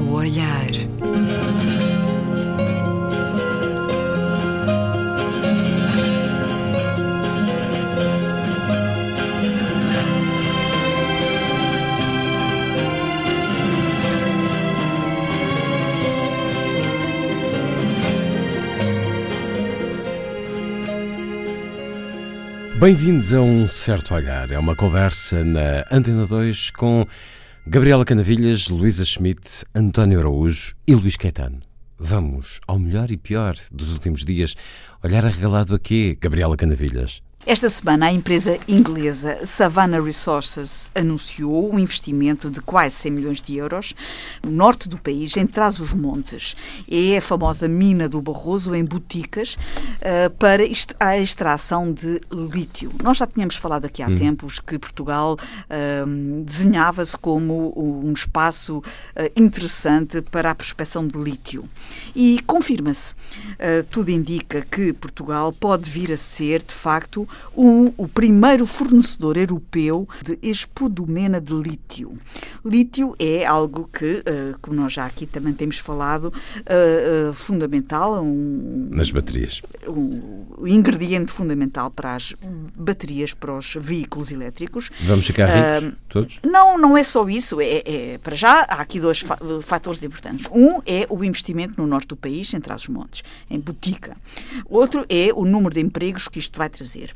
olhar. Bem-vindos a um certo olhar. É uma conversa na Antena 2 com Gabriela Canavilhas, Luísa Schmidt, António Araújo e Luís Caetano. Vamos ao melhor e pior dos últimos dias. Olhar arregalado a quê, Gabriela Canavilhas? Esta semana, a empresa inglesa Savannah Resources anunciou um investimento de quase 100 milhões de euros no norte do país, em Trás-os-Montes. É a famosa mina do Barroso, em Boticas, uh, para a extração de lítio. Nós já tínhamos falado aqui há hum. tempos que Portugal uh, desenhava-se como um espaço uh, interessante para a prospecção de lítio. E confirma-se. tudo indica que Portugal pode vir a ser, de facto, o, o primeiro fornecedor europeu de espodumena de lítio. Lítio é algo que, uh, como nós já aqui também temos falado, uh, uh, fundamental. Um, Nas baterias. Um, um, ingrediente fundamental para as baterias, para os veículos elétricos. Vamos ficar ricos, todos? Não, não é só isso. É, é, para já, há aqui dois fatores importantes. Um é o investimento no norte do país, em Trás-os-Montes, em Botica. Outro é o número de empregos que isto vai trazer.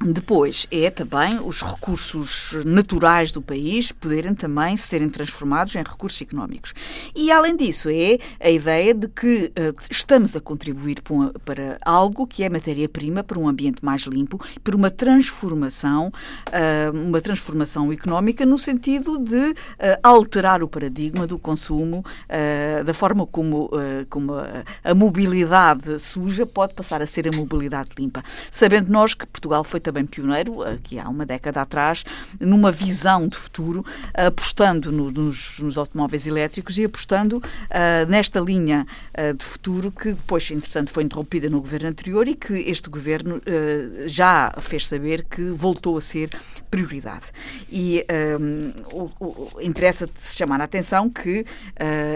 Depois é também os recursos naturais do país poderem também serem transformados em recursos económicos. E além disso é a ideia de que uh, estamos a contribuir para algo que é matéria-prima para um ambiente mais limpo, para uma transformação, uh, uma transformação económica no sentido de uh, alterar o paradigma do consumo, da forma como, como a, a mobilidade suja pode passar a ser a mobilidade limpa. Sabendo nós que Portugal foi também pioneiro, aqui há uma década atrás, numa visão de futuro, apostando no, nos, nos, automóveis elétricos e apostando uh, nesta linha uh, de futuro que depois, entretanto, foi interrompida no governo anterior e que este governo uh, já fez saber que voltou a ser prioridade. E interessa se chamar a atenção que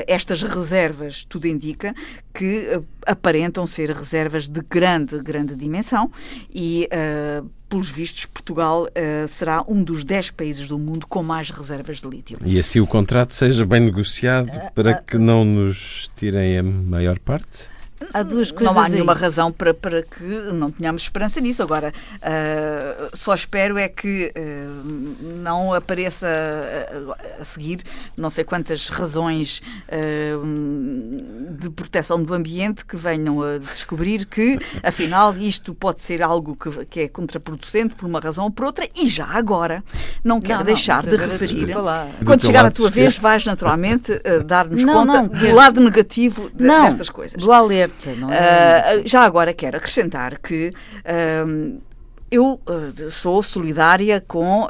estas reservas, tudo indica, que aparentam ser reservas de grande, grande dimensão e uh, pelos vistos, Portugal uh, será um dos 10 países do mundo com mais reservas de lítio. E assim o contrato seja bem negociado para que não nos tirem a maior parte? Há duas coisas não há nenhuma aí. razão para, para que não tenhamos esperança nisso. Agora, uh, só espero é que uh, não apareça a, a, seguir não sei quantas razões uh, de proteção do ambiente que venham a descobrir que, afinal, isto pode ser algo que, que é contraproducente por uma razão ou por outra. E já agora, não quero não, deixar não, de referir. Quando chegar a tua vez, vais naturalmente dar-nos conta do lado negativo de, destas coisas. Do alerta não é? Uh, já agora quero acrescentar que eu uh, sou solidária com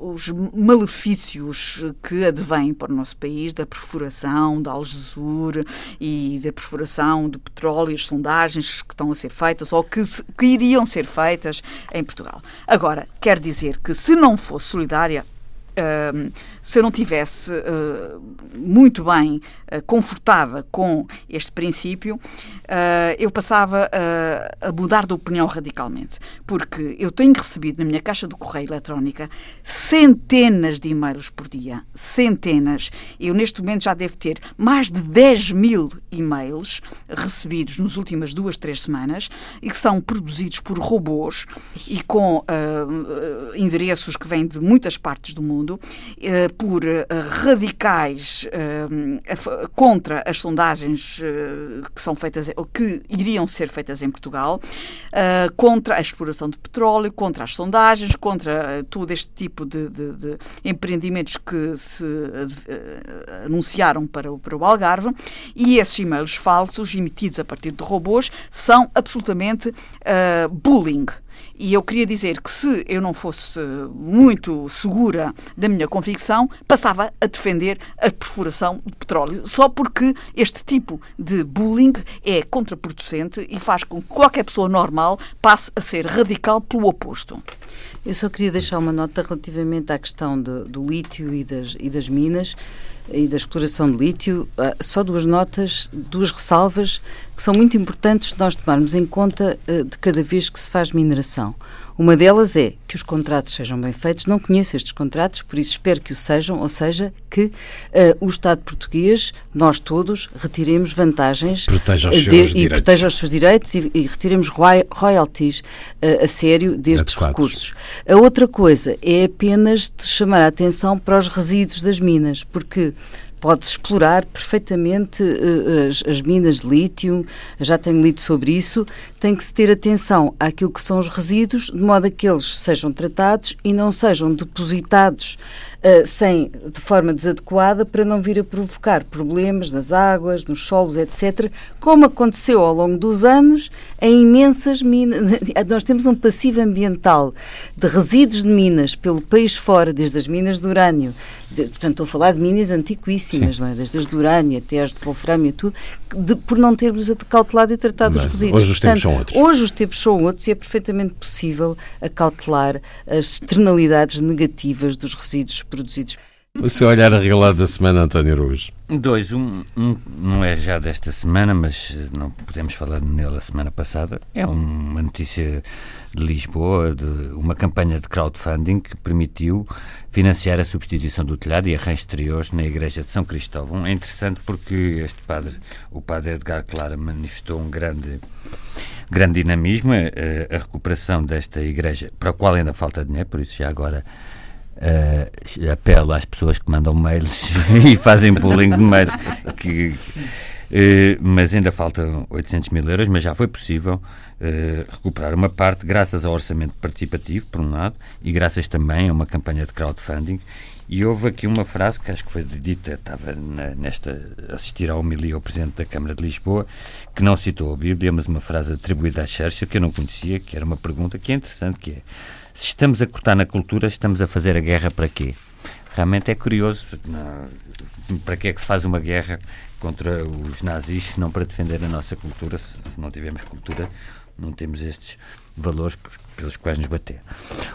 os malefícios que advêm para o nosso país da perfuração da Algesur e da perfuração do petróleo, as sondagens que estão a ser feitas ou que, se, que iriam ser feitas em Portugal. Agora, quer dizer que se não fosse solidária, se eu não tivesse uh, muito bem uh, confortada com este princípio, eu passava a mudar de opinião radicalmente. Porque eu tenho recebido na minha caixa de correio eletrónica centenas de e-mails por dia. Centenas. Eu, neste momento, já devo ter mais de 10 mil e-mails recebidos nas últimas duas, três semanas e que são produzidos por robôs e com endereços que vêm de muitas partes do mundo por eh, radicais eh, contra as sondagens que são feitas, que iriam ser feitas em Portugal, contra a exploração de petróleo, contra as sondagens, contra todo este tipo de, de, de empreendimentos que se anunciaram para o, para o Algarve e esses e-mails falsos emitidos a partir de robôs são absolutamente bullying. E eu queria dizer que se eu não fosse muito segura da minha convicção, passava a defender a perfuração de petróleo, só porque este tipo de bullying é contraproducente e faz com que qualquer pessoa normal passe a ser radical pelo oposto. Eu só queria deixar uma nota relativamente à questão de, do lítio e das, e das minas. E da exploração de lítio, ah, só duas notas, duas ressalvas que são muito importantes de nós tomarmos em conta ah, de cada vez que se faz mineração. Uma delas é que os contratos sejam bem feitos. Não conheço estes contratos, por isso espero que o sejam, ou seja, que uh, o Estado português, nós todos, retiremos vantagens proteja os de, seus e direitos. proteja os seus direitos e, e retiremos royalties uh, a sério destes Adequados. recursos. A outra coisa é apenas de chamar a atenção para os resíduos das minas, porque pode-se explorar perfeitamente uh, as, as, minas de lítio, já tenho lido sobre isso, tem que se ter atenção àquilo que são os resíduos, de modo a que eles sejam tratados e não sejam depositados uh, sem, de forma desadequada para não vir a provocar problemas nas águas, nos solos, etc., como aconteceu ao longo dos anos em imensas minas. Nós temos um passivo ambiental de resíduos de minas pelo país fora, desde as minas de urânio, de, portanto, estou a falar de minas antiquíssimas, não é? desde as de urânio até as de wolframio e tudo, de, por não termos cautelado e tratado Mas os resíduos. Hoje os tempos são outros. Hoje os tempos são outros e é perfeitamente possível acautelar as externalidades negativas dos resíduos produzidos. O seu olhar arregalado da semana, António Araújo. Dois. Um, um, não é já desta semana, mas não podemos falar nele a semana passada. É uma notícia de Lisboa, de uma campanha de crowdfunding que permitiu financiar a substituição do telhado e arranjos exteriores na igreja de São Cristóvão. É interessante porque este padre, o padre Edgar Clara, manifestou um grande grande dinamismo, a, a recuperação desta igreja, para a qual ainda falta dinheiro, por isso já agora uh, apelo às pessoas que mandam mails e fazem bullying de mails, que, uh, mas ainda faltam 800 mil euros, mas já foi possível uh, recuperar uma parte graças ao orçamento participativo, por um lado, e graças também a uma campanha de crowdfunding. E houve aqui uma frase que acho que foi dita, estava na, nesta, assistir ao homilia ao Presidente da Câmara de Lisboa, que não citou a Bíblia, mas uma frase atribuída a Churchill, que eu não conhecia, que era uma pergunta que é interessante, que é se estamos a cortar na cultura, estamos a fazer a guerra para quê? Realmente é curioso. Não, para que é que se faz uma guerra contra os nazis se não para defender a nossa cultura? Se, se não tivermos cultura, não temos estes valores pelos quais nos bater.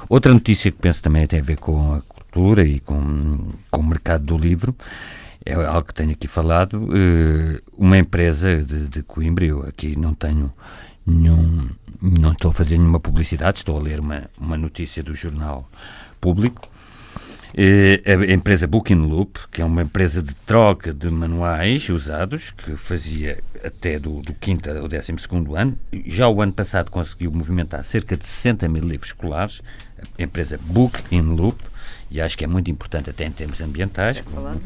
Outra notícia que penso também tem a ver com a cultura e com, com o mercado do livro é algo que tenho aqui falado. Uma empresa de, de Coimbra, eu aqui não tenho nenhum não estou a fazer nenhuma publicidade, estou a ler uma, uma notícia do jornal público. Eh, a empresa Booking Loop, que é uma empresa de troca de manuais usados, que fazia até do, do 5 ao 12 ano, já o ano passado conseguiu movimentar cerca de 60 mil livros escolares. A empresa Booking Loop e acho que é muito importante até em termos ambientais. Como,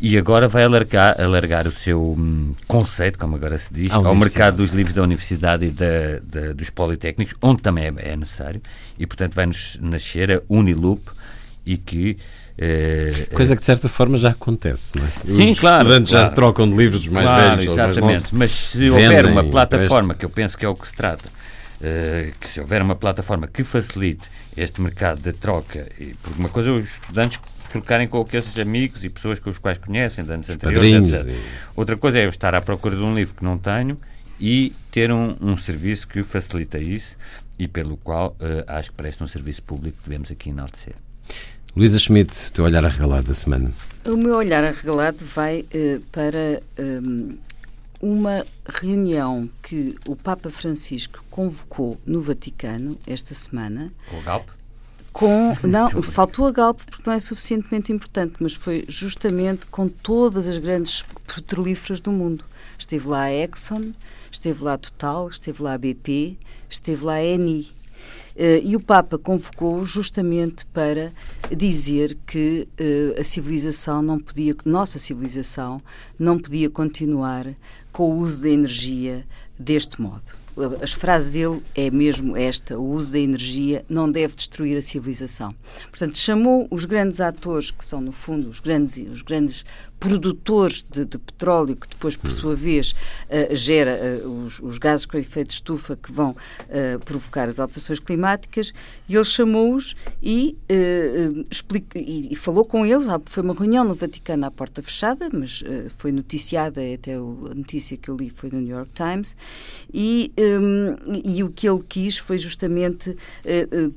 e agora vai alargar, alargar o seu hum, conceito, como agora se diz, ao mercado dos livros da universidade e da, da, dos politécnicos, onde também é, é, necessário, e portanto vai-nos nascer a Uniloop e que Uh, Coisa que de certa forma já acontece, não é? Sim, Os claro, estudantes claro. já trocam de livros dos mais claro, velhos exatamente. mais novos. Mas se houver uma plataforma, que eu penso que é o que se trata, uh, que se houver uma plataforma que facilite este mercado de troca, e, porque uma coisa é os estudantes trocarem com aqueles amigos e pessoas com os quais conhecem, de anos Os anteriores, etc. padrinhos Outra coisa é eu estar à procura de um livro que não tenho e ter um, um serviço que facilita isso e pelo qual uh, acho que presta um serviço público que devemos aqui enaltecer. Luísa Schmidt, teu olhar arregalado da semana. O meu olhar arregalado vai uh, para um, uma reunião que o Papa Francisco convocou no Vaticano esta semana. Com o Galp? Com, não, faltou a Galp porque não é suficientemente importante, mas foi justamente com todas as grandes petrolíferas do mundo. Esteve lá a Exxon, esteve lá a Total, esteve lá a BP, esteve lá a Eni. Uh, e o Papa convocou justamente para dizer que uh, a civilização não podia, nossa civilização não podia continuar com o uso da energia deste modo. As frases dele é mesmo esta: o uso da energia não deve destruir a civilização. Portanto, chamou os grandes atores, que são no fundo os grandes, os grandes produtores de, de, petróleo, que depois, por sua vez, uh, gera uh, os, os, gases com efeito de estufa que vão uh, provocar as alterações climáticas, e ele chamou-os e, explica, e, falou com eles. Foi uma reunião no Vaticano à porta fechada, mas foi noticiada, até o, a notícia que eu li foi no New York Times, e, um, e o que ele quis foi justamente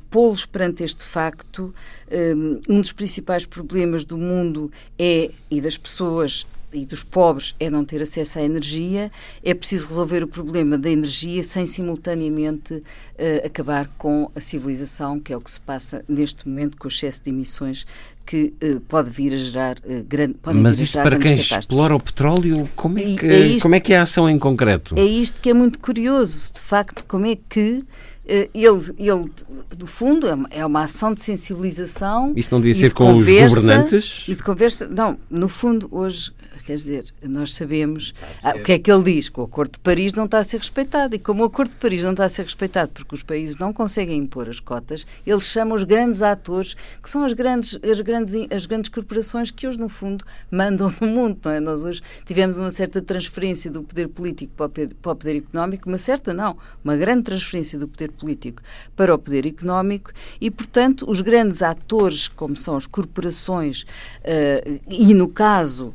pô-los perante este facto. Um dos principais problemas do mundo é, e das pessoas e dos pobres é não ter acesso à energia, é preciso resolver o problema da energia sem simultaneamente uh, acabar com a civilização, que é o que se passa neste momento com o excesso de emissões que uh, pode vir a gerar uh, grande. Mas isso para quem explora o petróleo, como é, que, é isto, como é que é a ação em concreto? É isto que é muito curioso, de facto, como é que ele, ele, do fundo, é uma ação de sensibilização. Isso não devia ser com conversa, os governantes? E de conversa. Não, no fundo, hoje Quer dizer, nós sabemos ah, o que é que ele diz, que o Acordo de Paris não está a ser respeitado. E como o Acordo de Paris não está a ser respeitado porque os países não conseguem impor as cotas, ele chama os grandes atores, que são as grandes, as grandes, as grandes corporações que hoje, no fundo, mandam no mundo. Não é? Nós hoje tivemos uma certa transferência do poder político para o poder, para o poder económico, uma certa não, uma grande transferência do poder político para o poder económico e, portanto, os grandes atores, como são as corporações, uh, e no caso, uh,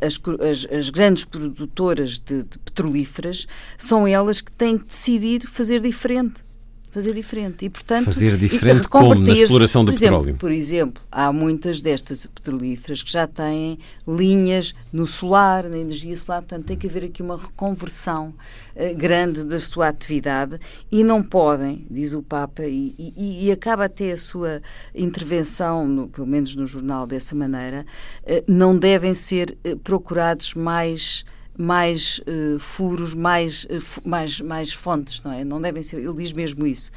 as, as, as grandes produtoras de, de petrolíferas são elas que têm que decidir fazer diferente fazer diferente. E portanto fazer diferente como? Na exploração do por exemplo, petróleo? por exemplo há muitas destas petrolíferas que já têm linhas no solar na energia solar portanto tem que haver aqui uma reconversão uh, grande da sua atividade e não podem diz o Papa e, e, e acaba até a sua intervenção no, pelo menos no jornal dessa maneira uh, não devem ser uh, procurados mais mais uh, furos, mais, uh, mais, mais fontes, não é? Não devem ser, ele diz mesmo isso.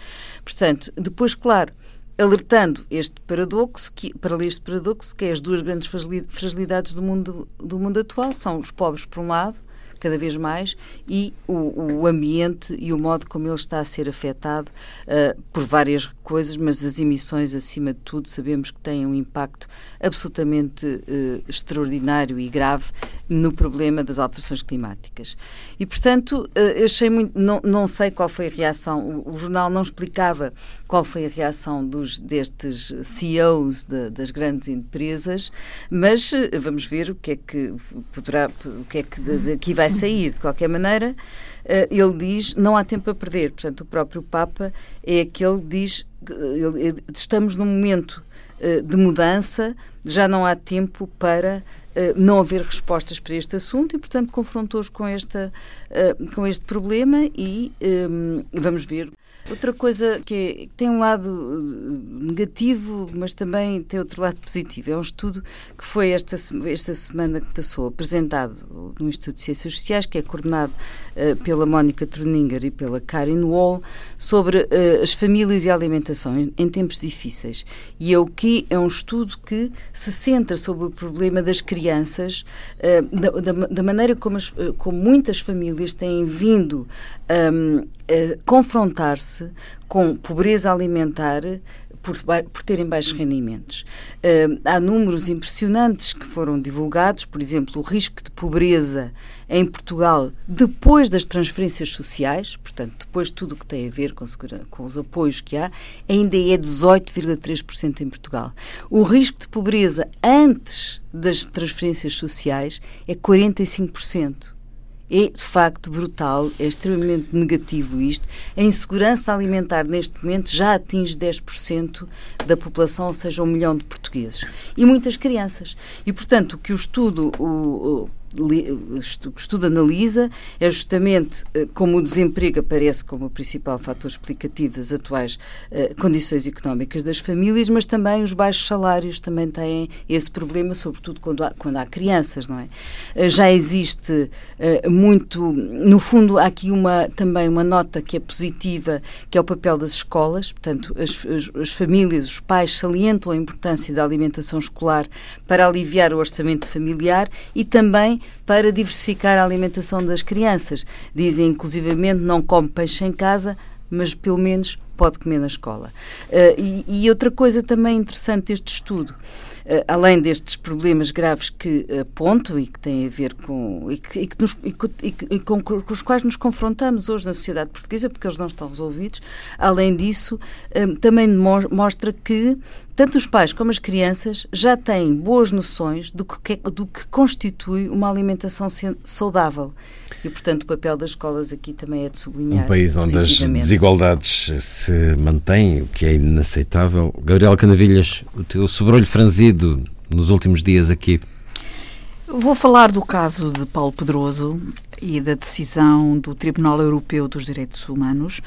Portanto, depois, claro, alertando este paradoxo, que, para este paradoxo, que é as duas grandes fragilidades do mundo, do mundo atual, são os pobres por um lado cada vez mais e o, o ambiente e o modo como ele está a ser afetado uh, por várias coisas, mas as emissões, acima de tudo, sabemos que têm um impacto absolutamente uh, extraordinário e grave no problema das alterações climáticas. E, portanto, uh, achei muito. Não, não sei qual foi a reação, o, o, jornal não explicava qual foi a reação dos, destes CEOs de, das grandes empresas, mas vamos ver o que é que poderá, o que é que daqui vai sair. De qualquer maneira, eh, ele diz não há tempo a perder. Portanto, o próprio Papa é aquele que diz estamos num momento eh, de mudança, já não há tempo para não haver respostas para este assunto e, portanto, confrontou-os com, esta, com este problema e um, vamos ver Outra coisa que é, tem um lado eh, negativo, mas também tem outro lado positivo. É um estudo que foi esta, esta semana que passou, apresentado no Instituto de Ciências Sociais, que é coordenado uh, pela Mónica Troninger e pela Karen Wall, sobre uh, as famílias e a alimentação em, em, tempos difíceis. E é o que é um estudo que se centra sobre o problema das crianças, uh, da, da, da, maneira como, as, como muitas famílias têm vindo um, a confrontar-se com pobreza alimentar por, por, terem baixos rendimentos. Uh, há números impressionantes que foram divulgados, por exemplo, o risco de pobreza em Portugal depois das transferências sociais, portanto, depois de tudo o que tem a ver com, com os apoios que há, ainda é 18,3% em Portugal. O risco de pobreza antes das transferências sociais é 45% é de facto brutal, é extremamente negativo isto. A insegurança alimentar neste momento já atinge 10% da população, ou seja, um milhão de portugueses. E muitas crianças. E, portanto, o que o estudo, o, o estudo analisa é justamente eh, como o desemprego aparece como o principal fator explicativo das atuais uh, condições económicas das famílias, mas também os baixos salários também têm esse problema, sobretudo quando há, quando há crianças, não é? Uh, já existe muito, no fundo, há aqui uma, também uma nota que é positiva, que é o papel das escolas, portanto, as, as, as famílias, os pais salientam a importância da alimentação escolar para aliviar o orçamento familiar e também para diversificar a alimentação das crianças. Dizem, inclusivamente, não come peixe em casa, mas pelo menos pode comer na escola. Uh, e, e, outra coisa também interessante deste estudo, além destes problemas graves que apontam e que têm a ver com e, que, e, que nos, e, e com, com, os quais nos confrontamos hoje na sociedade portuguesa, porque eles não estão resolvidos, além disso, também mostra que tanto os pais como as crianças já têm boas noções do que, do que constitui uma alimentação saudável. E, portanto, o papel das escolas aqui também é de sublinhar. Um país onde as desigualdades se mantêm, o que é inaceitável. Gabriel Canavilhas, o teu sobrolho franzido nos últimos dias aqui. Vou falar do caso de Paulo Pedroso e da decisão do Tribunal Europeu dos Direitos Humanos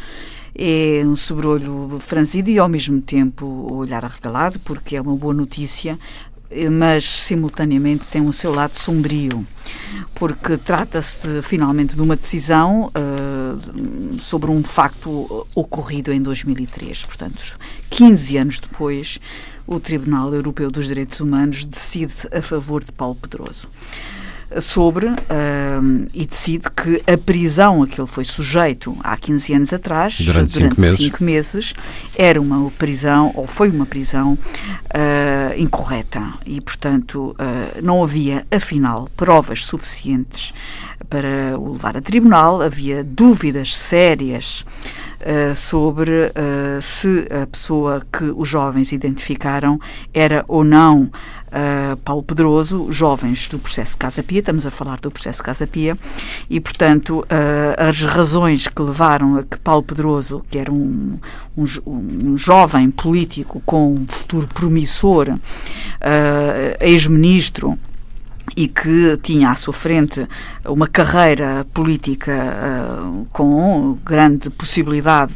é um sobrolho franzido e ao mesmo tempo olhar arregalado, porque é uma boa notícia, mas simultaneamente tem o seu lado sombrio, porque trata-se finalmente de uma decisão uh, sobre um facto ocorrido em 2003. Portanto, 15 anos depois, o Tribunal Europeu dos Direitos Humanos decide a favor de Paulo Pedroso sobre uh, e decide que a prisão a que ele foi sujeito há 15 anos atrás, durante, durante cinco, meses. cinco, meses. era uma prisão, ou foi uma prisão uh, incorreta e, portanto, uh, não havia, afinal, provas suficientes para o levar a tribunal, havia dúvidas sérias Uh, sobre uh, se a pessoa que os jovens identificaram era ou não uh, Paulo Pedroso, jovens do processo Casa Pia, estamos a falar do processo Casa Pia, e, portanto, as razões que levaram a que Paulo Pedroso, que era um, um, um jovem político com um futuro promissor, ex-ministro, e que tinha à sua frente uma carreira política uh, com grande possibilidade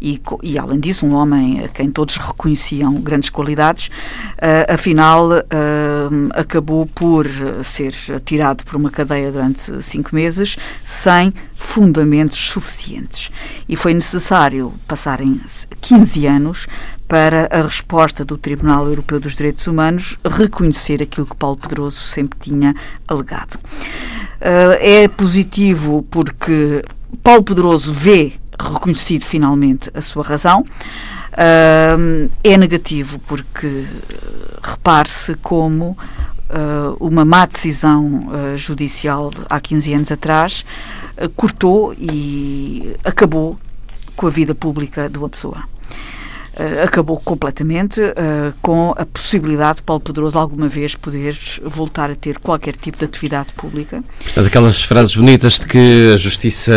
e, e, além disso, um homem a quem todos reconheciam grandes qualidades, uh, afinal uh, acabou por ser tirado por uma cadeia durante cinco meses sem fundamentos suficientes. E foi necessário passarem 15 anos para a resposta do Tribunal Europeu dos Direitos Humanos reconhecer aquilo que Paulo Pedroso sempre tinha alegado. Uh, é positivo porque Paulo Pedroso vê reconhecido finalmente a sua razão. Uh, é negativo porque repare-se como uma má decisão judicial há 15 anos atrás cortou e acabou com a vida pública de uma pessoa. Uh, acabou completamente uh, com a possibilidade de Paulo Pedroso alguma vez poder voltar a ter qualquer tipo de atividade pública. Portanto, aquelas frases bonitas de que a justiça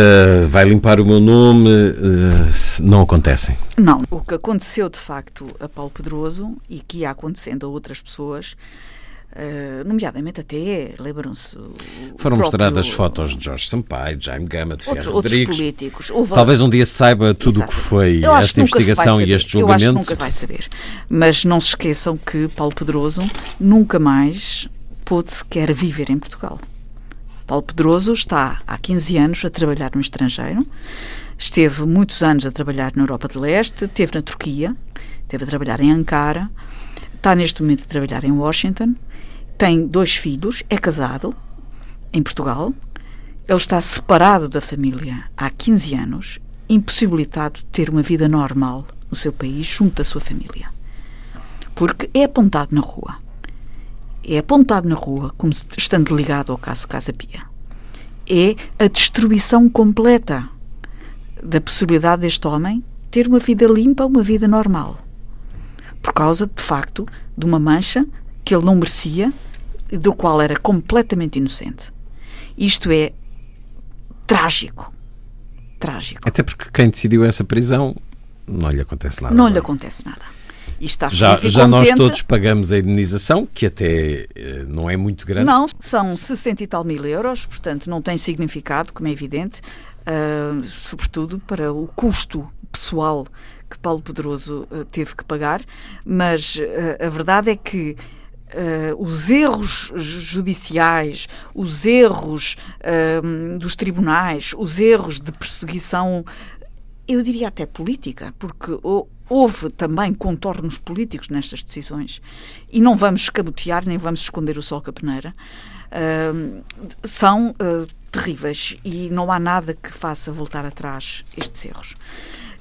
vai limpar o meu nome uh, não acontecem. Não. O que aconteceu de facto a Paulo Pedroso e que ia acontecendo a outras pessoas Uh, nomeadamente até, lembram-se. Foram próprio, mostradas fotos de Jorge Sampaio, de Jaime Gama, de Ferro outro, Rodrigues. políticos. Houve... Talvez um dia saiba tudo o que foi esta investigação e este julgamento. Eu acho que nunca vai saber. Mas não se esqueçam que Paulo Pedroso nunca mais pôde sequer viver em Portugal. Paulo Pedroso está há 15 anos a trabalhar no estrangeiro, esteve muitos anos a trabalhar na Europa de Leste, esteve na Turquia, esteve a trabalhar em Ankara, está neste momento a trabalhar em Washington tem dois filhos, é casado em Portugal, ele está separado da família há 15 anos, impossibilitado de ter uma vida normal no seu país junto da sua família. Porque é apontado na rua. É apontado na rua como estando ligado ao caso Casa Pia. É a destruição completa da possibilidade deste homem ter uma vida limpa, uma vida normal. Por causa, de facto, de uma mancha que ele não merecia do qual era completamente inocente. Isto é trágico. Trágico. Até porque quem decidiu essa prisão não lhe acontece nada. Não lhe acontece nada. E está já já nós todos pagamos a indenização, que até eh, não é muito grande. Não, são 60 e tal mil euros, portanto não tem significado, como é evidente, uh, sobretudo para o custo pessoal que Paulo Pedroso uh, teve que pagar, mas uh, a verdade é que Uh, os erros judiciais, os erros uh, dos tribunais, os erros de perseguição, eu diria até política, porque houve também contornos políticos nestas decisões. E não vamos escabotear nem vamos esconder o sol com a peneira, uh, são terríveis e não há nada que faça voltar atrás estes erros.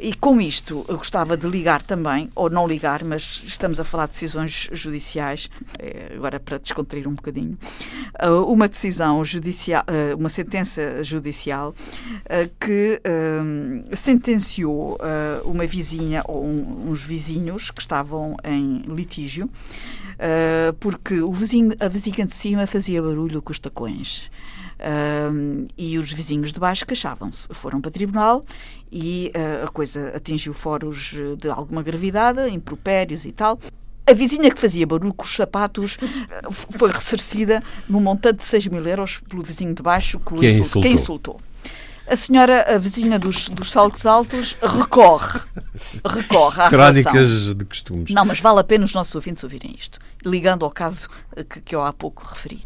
E com isto, eu gostava de ligar também, ou não ligar, mas estamos a falar de decisões judiciais, é, agora para descontrair um bocadinho, ah, uma decisão judicial, ah, uma sentença judicial que sentenciou uma vizinha ou uns vizinhos que estavam em litígio, porque o vizinho, a vizinha de cima fazia barulho com os tacões. Um, e os vizinhos de baixo queixavam-se. Foram para o tribunal e uh, a coisa atingiu foros de alguma gravidade, impropérios e tal. A vizinha que fazia barulho com os sapatos uh, foi ressarcida num montante de 6 mil euros pelo vizinho de baixo que, que, insultou. que insultou. A senhora, a vizinha dos, dos saltos altos, recorre. Recorre à Crónicas relação. de costumes. Não, mas vale a pena os nossos ouvintes ouvirem isto. Ligando ao caso que, que eu há pouco referi.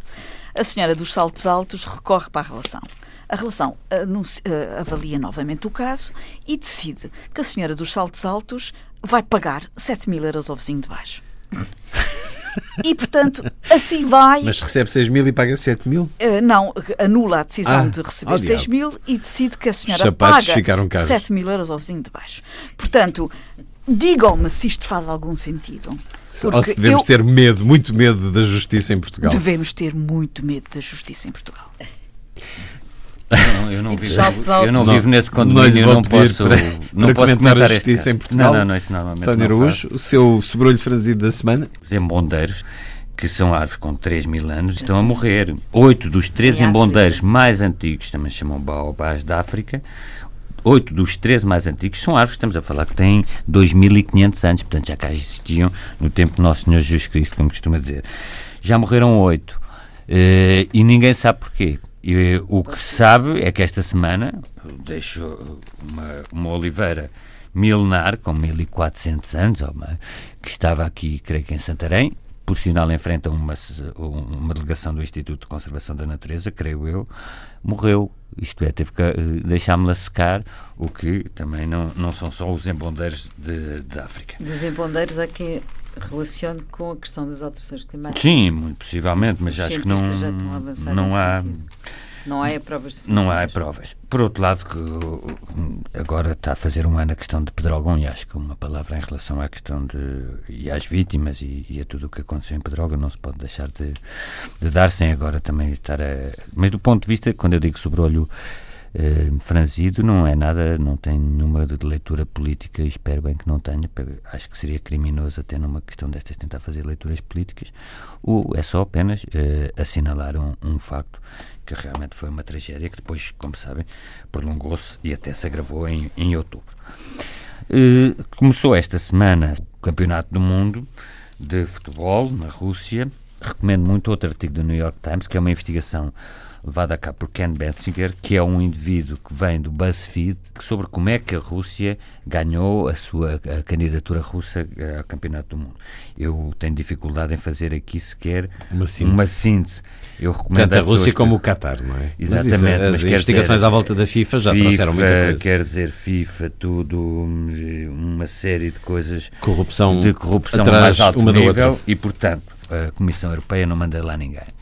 A senhora dos saltos altos recorre para a relação. A relação uh, avalia novamente o caso e decide que a senhora dos saltos altos vai pagar 7 mil euros ao vizinho de baixo. E, portanto, assim vai. Mas recebe 6 mil e paga 7 mil? Uh, não, anula a decisão ah, de receber 6 mil e decide que a senhora paga ficaram 7 mil euros ao vizinho de baixo. Portanto, digam-me se isto faz algum sentido. Ou se devemos eu... ter medo, muito medo da justiça em Portugal. Devemos ter muito medo da justiça em Portugal. Não, eu não, vivo, eu não vivo nesse condomínio, eu não posso, para, não para posso comentar a justiça em Portugal. Não, não, não, isso normalmente António Araújo, o seu sobrolho franzido da semana? Os embondeiros, que são árvores com 3 mil anos, estão a morrer. Oito dos três embondeiros mais antigos, também chamam baobás da África, oito dos 13 mais antigos são árvores, estamos a falar que têm 2.500 anos, portanto já cá existiam no tempo do Nosso Senhor Jesus Cristo, como costuma dizer. Já morreram oito uh, e ninguém sabe porquê. E, uh, o que se sabe é que esta semana deixo uma, uma oliveira milenar, com 1400 anos, que estava aqui, creio que em Santarém, por sinal enfrenta uma, uma delegação do Instituto de Conservação da Natureza, creio eu, morreu. Isto é, teve que uh, deixar-me-la secar, o que também não, não são só os embondeiros de, de África. Dos embondeiros é que relacione com a questão das alterações climáticas. Sim, muito possivelmente, mas acho que não, não há. Sentido. Não há provas Não há provas. Por outro lado, que agora está a fazer um ano a questão de Pedrógão e acho que uma palavra em relação à questão de e às vítimas e, e a tudo o que aconteceu em Pedrógão não se pode deixar de, de dar sem agora também estar a... Mas do ponto de vista, quando eu digo sobre olho eh, franzido, não é nada, não tem nenhuma leitura política, espero bem que não tenha, acho que seria criminoso até numa questão destas tentar fazer leituras políticas, ou é só apenas eh, assinalar um, um facto que realmente foi uma tragédia que depois, como sabem, prolongou-se e até se agravou em, em outubro. Uh, começou esta semana o Campeonato do Mundo de Futebol na Rússia. Recomendo muito outro artigo do New York Times, que é uma investigação levada a cabo por Ken Betzinger, que é um indivíduo que vem do BuzzFeed, sobre como é que a Rússia ganhou a sua a candidatura russa ao Campeonato do Mundo. Eu tenho dificuldade em fazer aqui sequer uma síntese. Uma síntese. Eu recomendo Tanto a Rússia que... como o Qatar, não é? Exatamente. Mas, isso, as investigações dizer, à volta da FIFA já FIFA, trouxeram muita coisa. Quer dizer, FIFA, tudo, uma série de coisas corrupção de corrupção mais alto nível e, portanto, a Comissão Europeia não manda lá ninguém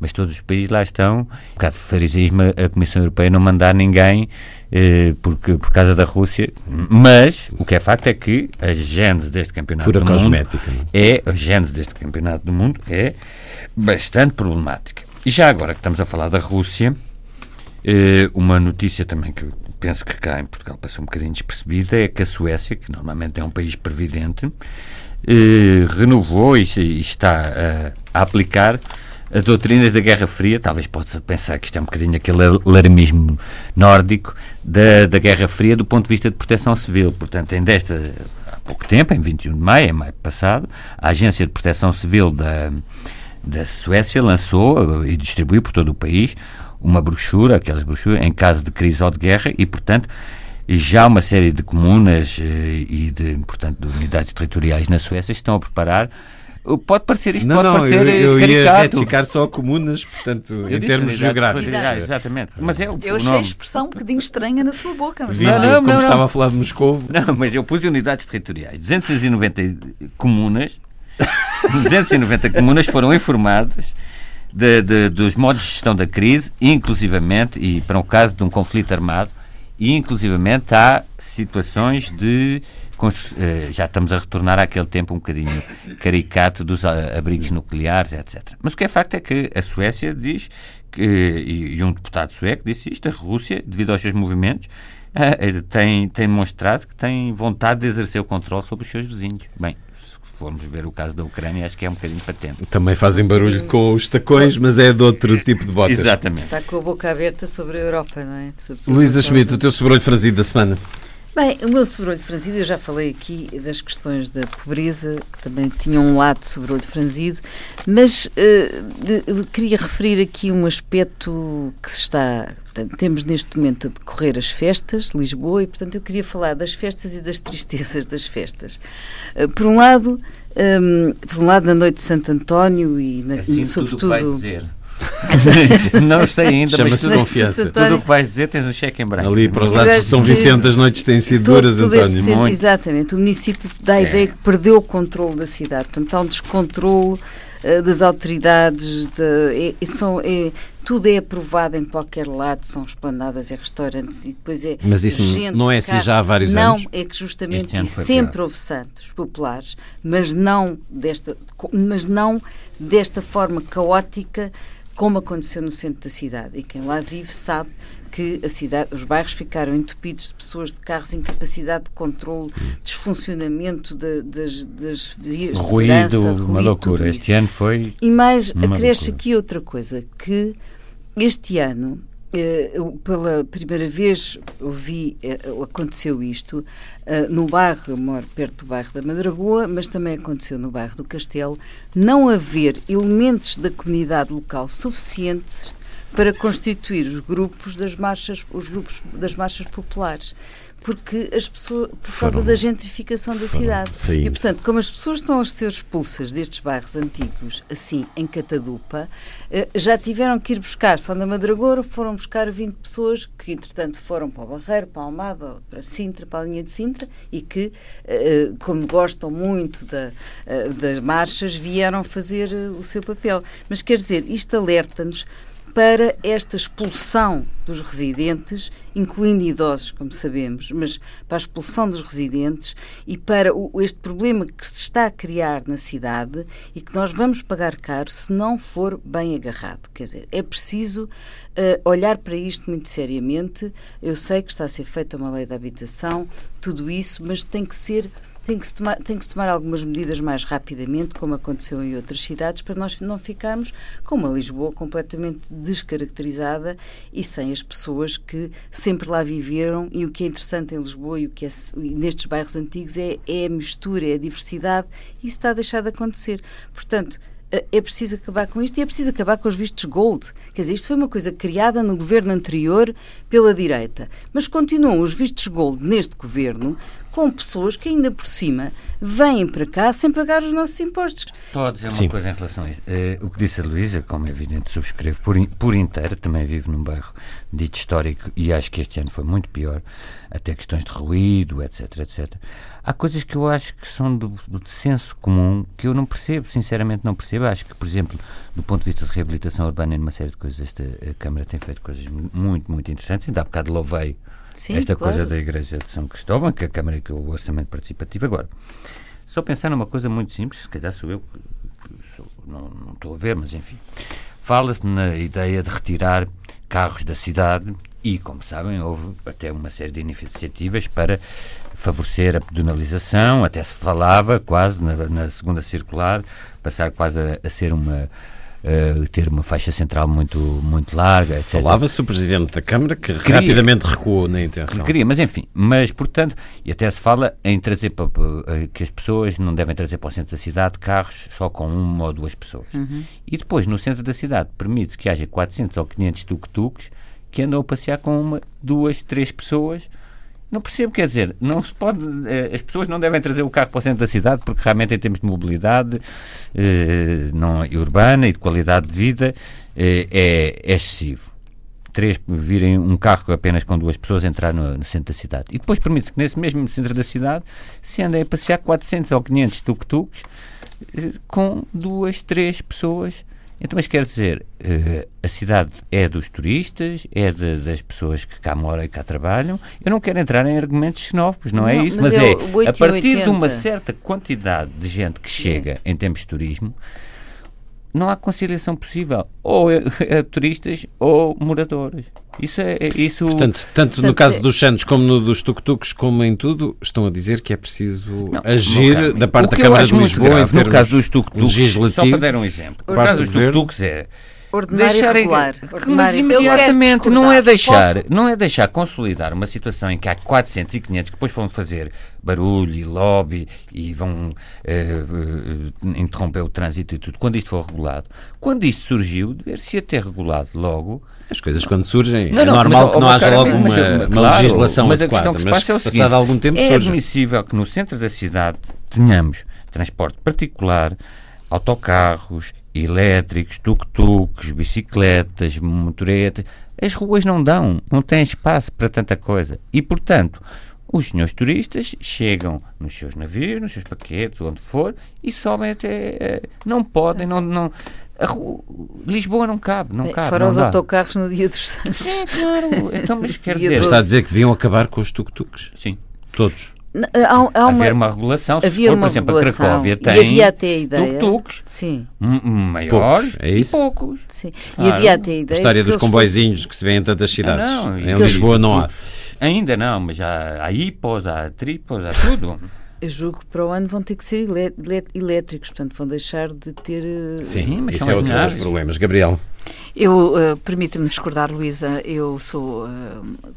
mas todos os países lá estão. Um bocado de fariseísmo a Comissão Europeia não mandar ninguém eh, porque, por causa da Rússia, mas o que é facto é que a gênese deste campeonato Pura do cosmética, mundo é a gênese deste campeonato do mundo é bastante problemática. E já agora que estamos a falar da Rússia, eh, uma notícia também que penso que cá em Portugal passou um bocadinho despercebida é que a Suécia, que normalmente é um país previdente, eh, renovou e, e está a aplicar as doutrinas da Guerra Fria, talvez possa pensar que isto é um bocadinho aquele alarmismo nórdico da, da Guerra Fria do ponto de vista de proteção civil. Portanto, em desta, há pouco tempo, em 21 de maio, em maio passado, a Agência de Proteção Civil da, da Suécia lançou e distribuiu por todo o país uma brochura, aquelas brochuras, em caso de crise ou de guerra, e, portanto, já uma série de comunas eh, e de, portanto, de unidades territoriais na Suécia estão a preparar Pode parecer isto, não, pode não, parecer eu, eu ia retificar só comunas, portanto, eu em termos geográficos. Exatamente. Mas é o, eu achei a expressão um bocadinho estranha na sua boca. Mas não, não, como não, estava a falar de Moscou. Não, mas eu pus unidades territoriais. 290 comunas, 290 comunas foram informadas de, de, dos modos de gestão da crise, inclusivamente, e para o caso de um conflito armado, e inclusivamente há situações de já estamos a retornar àquele tempo um bocadinho caricato dos abrigos nucleares, etc. Mas o que é facto é que a Suécia diz, que, e um deputado sueco disse isto, a Rússia, devido aos seus movimentos, eh, tem, tem mostrado que tem vontade de exercer o controle sobre os seus vizinhos. Bem, formos ver o caso da Ucrânia, acho que é um bocadinho patente. Também fazem barulho com os tacões, mas é de outro tipo de botas. Exatamente. Está com a boca aberta sobre a Europa, não é? Luísa Schmidt, o teu sobrolho franzido da semana. Bem, o meu sobrolho franzido, eu já falei aqui das questões da pobreza, que também tinham um lado sobrolho franzido, mas uh, queria referir aqui um aspecto que se está. Portanto, temos neste momento a decorrer as festas de Lisboa e, portanto, eu queria falar das festas e das tristezas das festas. Uh, por um lado, um, ehm, por um lado, na noite de Santo António e, na, assim, sobretudo. Tudo vai dizer não sei ainda, Chama-se confiança. Tudo o que vais dizer tens um cheque em branco. Ali para os lados de São Vicente as noites têm sido duras, António. Muito. Exatamente. O município dá a é. ideia que perdeu o controle da cidade. Portanto, há um descontrole uh, das autoridades. De, é, são, é, tudo é aprovado em qualquer lado, são esplanadas e restaurantes e depois é Mas isso gente não é assim já há vários não, anos? Não, é que justamente e sempre pior. houve santos populares, mas não desta, mas não desta forma caótica como aconteceu no centro da cidade. E quem lá vive sabe que a cidade, os bairros ficaram entupidos de pessoas de carros, incapacidade de controle, desfuncionamento de, das, das vias de ruído, segurança, uma loucura. Este ano foi. E mais, acresce aqui outra coisa, que este ano eu, pela primeira vez ouvi, eh, aconteceu isto eh, no bairro, eu moro perto do bairro da Madragoa, mas também aconteceu no bairro do Castelo, não haver elementos da comunidade local suficientes para constituir os grupos das marchas, os grupos das marchas populares porque as pessoas por causa foram, da gentrificação da cidade. Saindo. E portanto, como as pessoas estão a ser expulsas destes bairros antigos, assim, em Catadupa, eh, já tiveram que ir buscar, só na Madragoura foram buscar 20 pessoas que entretanto foram para o Barreiro, para a Almada, para Sintra, para a linha de Sintra e que, eh, como gostam muito da, eh, das marchas, vieram fazer o seu papel. Mas quer dizer, isto alerta-nos para esta expulsão dos residentes, incluindo idosos, como sabemos, mas para a expulsão dos residentes e para este problema que se está a criar na cidade e que nós vamos pagar caro se não for bem agarrado. Quer dizer, é preciso uh, olhar para isto muito seriamente. Eu sei que está a ser feita uma lei da habitação, tudo isso, mas tem que ser tem que, se tomar, tem que se tomar algumas medidas mais rapidamente, como aconteceu em outras cidades, para nós não ficarmos com uma Lisboa completamente descaracterizada e sem as pessoas que sempre lá viveram. E o que é interessante em Lisboa e o que é nestes bairros antigos é, é a mistura, é a diversidade, e isso está a deixar de acontecer. Portanto, eh, é preciso acabar com isto e é preciso acabar com os vistos gold. Quer dizer, isto foi uma coisa criada no governo anterior pela direita, mas continuam os vistos gold neste governo com pessoas que ainda por cima vêm para cá sem pagar os nossos impostos. Estou a dizer uma Sim. coisa em relação a isso. Uh, o que disse a Luísa, como é evidente, subscrevo por, in, por inteiro, também vivo num bairro dito histórico e acho que este ano foi muito pior, até questões de ruído, etc, etc. Há coisas que eu acho que são do, do senso comum que eu não percebo, sinceramente não percebo. Acho que, por exemplo, do ponto de vista de reabilitação urbana e numa série de coisas, esta Câmara tem feito coisas muito, muito interessantes. Ainda há bocado louvei Sim, esta claro. coisa da Igreja de São Cristóvão, que a Câmara que é o orçamento participativo. Agora, só pensar numa coisa muito simples, se calhar sou eu que sou, não, não estou a ver, mas enfim. Fala-se na ideia de retirar carros da cidade e, como sabem, houve até uma série de iniciativas para favorecer a pedonalização, até se falava quase na, na segunda circular, passar quase a, a ser uma Uh, ter uma faixa central muito, muito larga. Falava-se o Presidente da Câmara que queria, rapidamente recuou na intenção. Queria, mas enfim, mas portanto, e até se fala em trazer para, uh, que as pessoas não devem trazer para o centro da cidade carros só com uma ou duas pessoas. Uhum. E depois, no centro da cidade, permite-se que haja 400 ou 500 tuk-tuks que andam a passear com uma, duas, três pessoas não percebo, quer dizer, não se pode, eh, as pessoas não devem trazer o carro para o centro da cidade porque realmente em termos de mobilidade eh, não, urbana e de qualidade de vida eh, é, é, excessivo. Três virem um carro apenas com duas pessoas entrar no, no centro da cidade. E depois permite-se que nesse mesmo centro da cidade se andem a passear 400 ou 500 tuk-tuks com duas, três pessoas Então, mas quer dizer, uh, a cidade é dos turistas, é de, das pessoas que cá moram e cá trabalham. Eu não quero entrar em argumentos xenófobos, não, é não é isso, mas, mas é, a partir de uma certa quantidade de gente que chega em termos de turismo, não há conciliação possível. Ou é, é turistas ou moradores. Isso é, é isso. Portanto, tanto Portanto, no caso dos Santos como no dos tuk-tuks, como em tudo, estão a dizer que é preciso não, agir da parte da Câmara de Lisboa grave, em termos No caso dos tuk-tuks, só para dar um exemplo. No caso dos tuk-tuks é Ordinário deixarem, regular. Mas imediatamente não é deixar, Posso? não é deixar consolidar uma situação em que há 400 e 500 que depois vão fazer barulho e lobby e vão uh, uh, interromper o trânsito e tudo. Quando isto for regulado, quando isto surgiu, dever-se ter regulado logo. As coisas quando surgem não, é normal mas, que não haja logo uma, uma claro, legislação mas adequada, a questão que se passa é o seguinte, passado algum tempo é surge. admissível que no centro da cidade tenhamos transporte particular, autocarros, elétricos, tuk-tuks, bicicletas, motoretas. As ruas não dão, não têm espaço para tanta coisa. E, portanto, os senhores turistas chegam nos seus navios, nos seus paquetes, onde for, e sobem até. Eh, não podem, não. não Rua, Lisboa não cabe, não cabe. Fora não os dá. autocarros no dia dos Santos. Sim, claro. Então, mas quer dizer. Está a dizer que deviam acabar com os tuk-tuks? Sim. Todos. Há, há uma, haver uma regulação. Se havia for, uma por exemplo, regulação, a Cracóvia tem e havia até a ideia, tuk-tuks sim. maiores é isso? e poucos. Sim. Claro. E havia até a ideia. A história dos comboizinhos que se vê em tantas cidades. Ah, não, em Lisboa não há. Ainda não, mas há, há hipos, há tripos, há tudo. Eu julgo que para o ano vão ter que ser elétricos, portanto vão deixar de ter. Eh, Sim, mas isso é outro dos problemas. Gabriel. Eu, uh, permita-me discordar, Luísa, eu sou uh,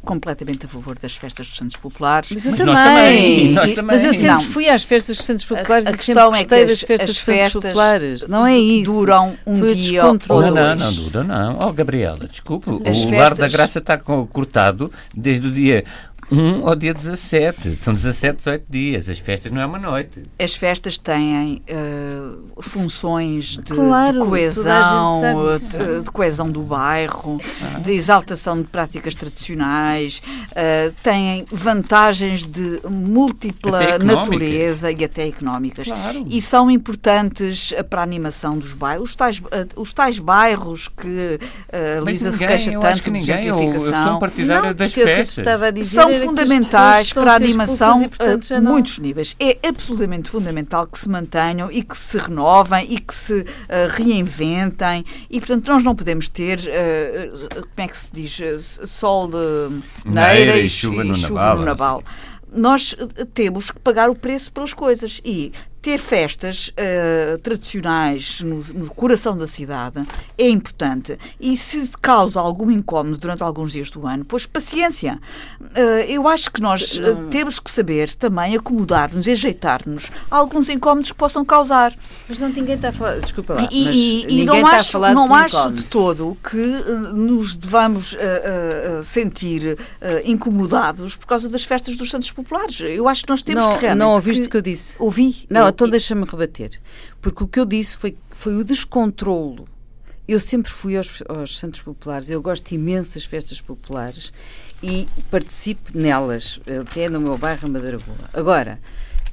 completamente a favor das festas dos Santos Populares. Mas eu mas também. Nós também, nós também. Mas eu sempre não. fui às festas dos Santos Populares a, a e questão é que as, das festas as dos festas Santos Populares. Não é isso. Duram um Foi dia ou dois. Não, não, dura não. Oh, Gabriela, desculpe, as o festas... Lar da Graça está cortado desde o dia 1 ao dia 17. São 17, 18 dias. As festas não é uma noite. As festas têm uh, funções de, claro, de coesão, de, de, coesão do bairro, ah. de exaltação de práticas tradicionais, uh, têm vantagens de múltipla natureza e até económicas. Claro. E são importantes para a animação dos bairros. Os tais, uh, os tais bairros que uh, Lisa se queixa tanto de ninguém, gentrificação. Eu, eu sou um partidário não, das festas. São fundamentais para a animação a muitos níveis. É absolutamente fundamental que se mantenham e que se renovem e que se uh, reinventem. E, portanto, nós não podemos ter, uh, como é que se diz, sol de neira e, e, chuva, no, chuva naval, no naval nós temos que pagar o preço pelas coisas. E ter festas uh, tradicionais no, no, coração da cidade é importante. E se causa algum incómodo durante alguns dias do ano, pois paciência. Uh, eu acho que nós uh, temos que saber também acomodar-nos ajeitar-nos a alguns incómodos que possam causar. Mas não ninguém está a falar. Desculpa lá. E, e, não acho, não acho de todo que nos devamos sentir incomodados por causa das festas dos Santos Populares. Eu acho que nós temos não, que realmente. Não ouviste o que eu disse? Ouvi. Não, então deixa-me rebater. Porque o que eu disse foi, foi o descontrolo. Eu sempre fui aos, aos Santos Populares, eu gosto imenso das festas populares e participo nelas, até no meu bairro, Madeira Boa. Agora,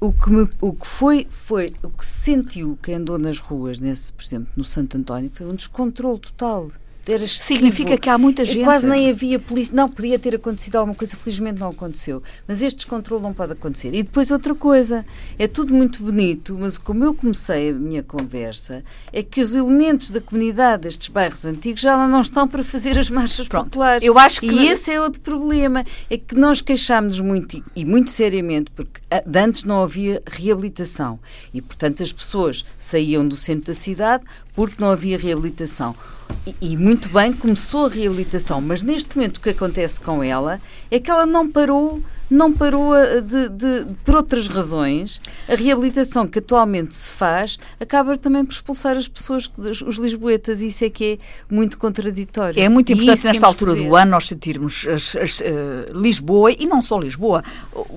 o que, me, o que foi, foi, o que sentiu quem andou nas ruas, nesse, por exemplo, no Santo António, foi um descontrole total Significa que há muita gente. Quase nem havia polícia. Não, podia ter acontecido alguma coisa, felizmente não aconteceu. Mas este descontrole não pode acontecer. E depois outra coisa, é tudo muito bonito, mas como eu comecei a minha conversa, é que os elementos da comunidade destes bairros antigos já não estão para fazer as marchas Pronto, populares. Eu acho que... E esse é outro problema, é que nós queixámos muito, e muito seriamente, porque antes não havia reabilitação. E, portanto, as pessoas saíam do centro da cidade porque não havia reabilitação. E, muito bem, começou a reabilitação, mas neste momento o que acontece com ela é que ela não parou não parou de, de, por outras razões. A reabilitação que atualmente se faz acaba também por expulsar as pessoas, os lisboetas, e isso é que é muito contraditório. É muito importante nesta altura do ano nós sentirmos as, as, uh, Lisboa, e não só Lisboa,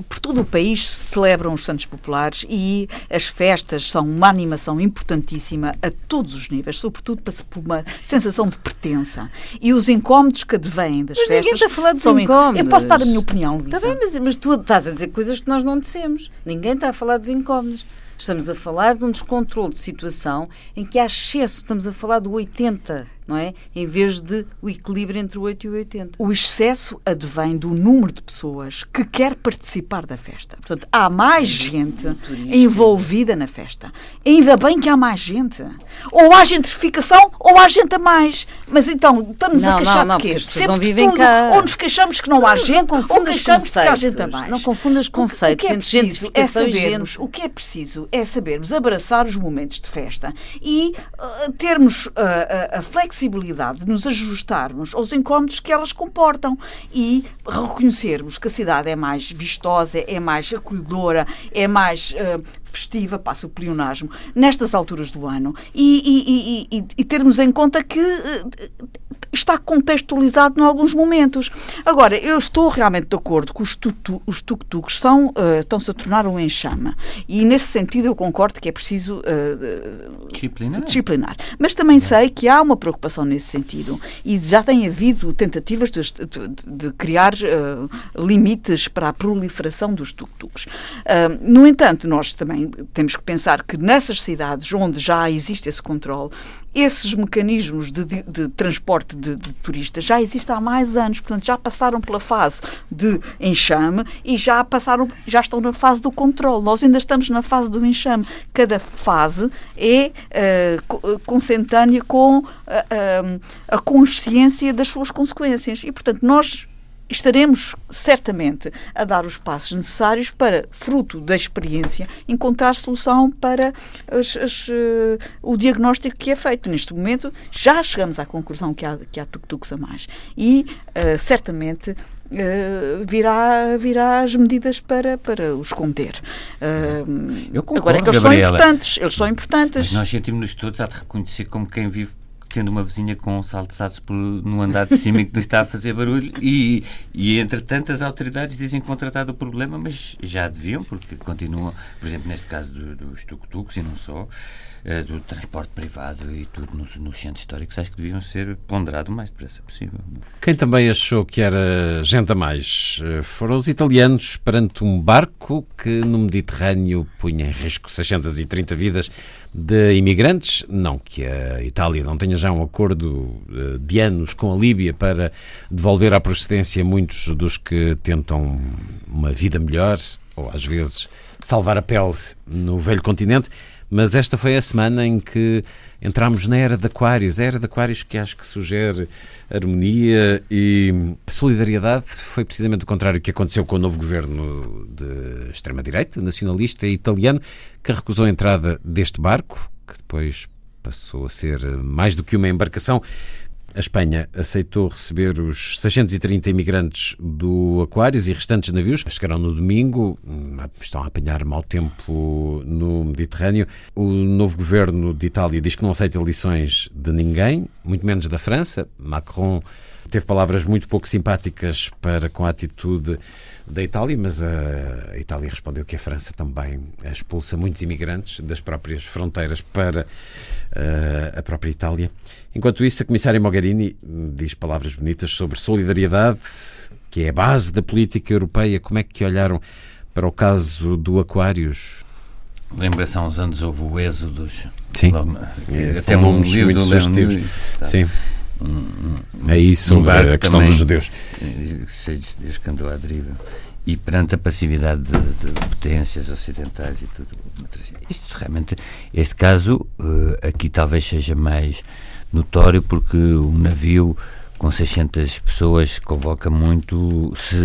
por todo o país se celebram os Santos Populares e as festas são uma animação importantíssima a todos os níveis, sobretudo para uma sensação de pertença. E os incómodos que advêm das mas festas. Ninguém está a falar dos incómodos. Eu posso dar a minha opinião, Luísa. Está bem, mas mas tu estás a dizer coisas que nós não dissemos. Ninguém está a falar dos incómodos. Estamos a falar de um descontrole de situação em que há excesso, estamos a falar do 80 não é? Em vez de o equilíbrio entre o 8 e o 80. O excesso advém do número de pessoas que quer participar da festa. Portanto, há mais gente envolvida na festa. Ainda bem que há mais gente. Ou há gentrificação ou há gente a mais. Mas então, estamos não, a queixar não, não, de quê? Sempre de tudo. Cá... Ou nos queixamos que não há gente, ou queixamos que há gente a mais. Não confundas conceitos o que é gentrificação é gente. O que é preciso é sabermos abraçar os momentos de festa e uh, termos uh, a, a flexibilidade flexibilidade de nos ajustarmos aos incómodos que elas comportam e reconhecermos que a cidade é mais vistosa, é mais acolhedora, é mais uh, festiva, passa o pleonasmo, nestas alturas do ano. E, e, e, e termos em conta que uh, está contextualizado em alguns momentos. Agora, eu estou realmente de acordo que os tuk-tuks são, uh, estão-se a tornar um enxame e nesse sentido eu concordo que é preciso uh, disciplinar. disciplinar. Mas também sei que há uma preocupação nesse sentido e já tem havido tentativas de, de, de criar uh, limites para a proliferação dos tuk-tuks. no entanto, nós também temos que pensar que nessas cidades onde já existe esse controle, esses mecanismos de, de, de transporte de, de, turistas já existem há mais anos, portanto já passaram pela fase de enxame e já passaram, já estão na fase do controle. Nós ainda estamos na fase do enxame. Cada fase é uh, consentânea com uh, a consciência das suas consequências e, portanto, nós estaremos certamente a dar os passos necessários para, fruto da experiência, encontrar solução para as, as, uh, o diagnóstico que é feito. Neste momento, já chegamos à conclusão que há, que há tuk-tuks a mais. E, uh, certamente, Uh, virá, virá as medidas para, para os conter. Uh, concordo, agora é que eles Gabriela, são importantes. Eles são importantes. Mas nós sentimos-nos todos a reconhecer como quem vive tendo uma vizinha com de no andar de cima que está a fazer barulho e, e entretanto as autoridades dizem que vão tratar do problema, mas já deviam, porque continuam, por exemplo, neste caso do, dos tuk-tuks e não só, uh, do transporte privado e tudo nos, nos centros históricos, acho que deviam ser ponderado o mais depressa possível. Quem também achou que era gente a mais eh, foram os italianos perante um barco que no Mediterrâneo punha em risco 630 vidas de imigrantes. Não que a Itália não tenha já um acordo eh, de anos com a Líbia para devolver à procedência muitos dos que tentam uma vida melhor ou às vezes salvar a pele no velho continente. Mas esta foi a semana em que entramos na era de Aquários. A era de Aquários que acho que sugere harmonia e solidariedade. Foi precisamente o contrário que aconteceu com o novo governo de extrema-direita, nacionalista italiano, que recusou a entrada deste barco, que depois passou a ser mais do que uma embarcação a Espanha aceitou receber os 630 imigrantes do Aquários e restantes navios. Chegaram no domingo, estão a apanhar mau tempo no Mediterrâneo. O novo governo de Itália diz que não aceita lições de ninguém, muito menos da França. Macron teve palavras muito pouco simpáticas para com a atitude da Itália, mas a Itália respondeu que a França também expulsa muitos imigrantes das próprias fronteiras para a própria Itália. Enquanto isso, a comissária Mogherini diz palavras bonitas sobre solidariedade, que é a base da política europeia. Como é que olharam para o caso do Aquários? Lembra-se há uns anos houve o Êxodos. Sim. É, até um livro muito sugestivos. Sim. É isso sobre a questão também, dos judeus. Cheio de andou à deriva. E perante a passividade de, de potências ocidentais e tudo. Isto realmente, este caso uh, aqui talvez seja mais notório porque o navio com 600 pessoas convoca muito se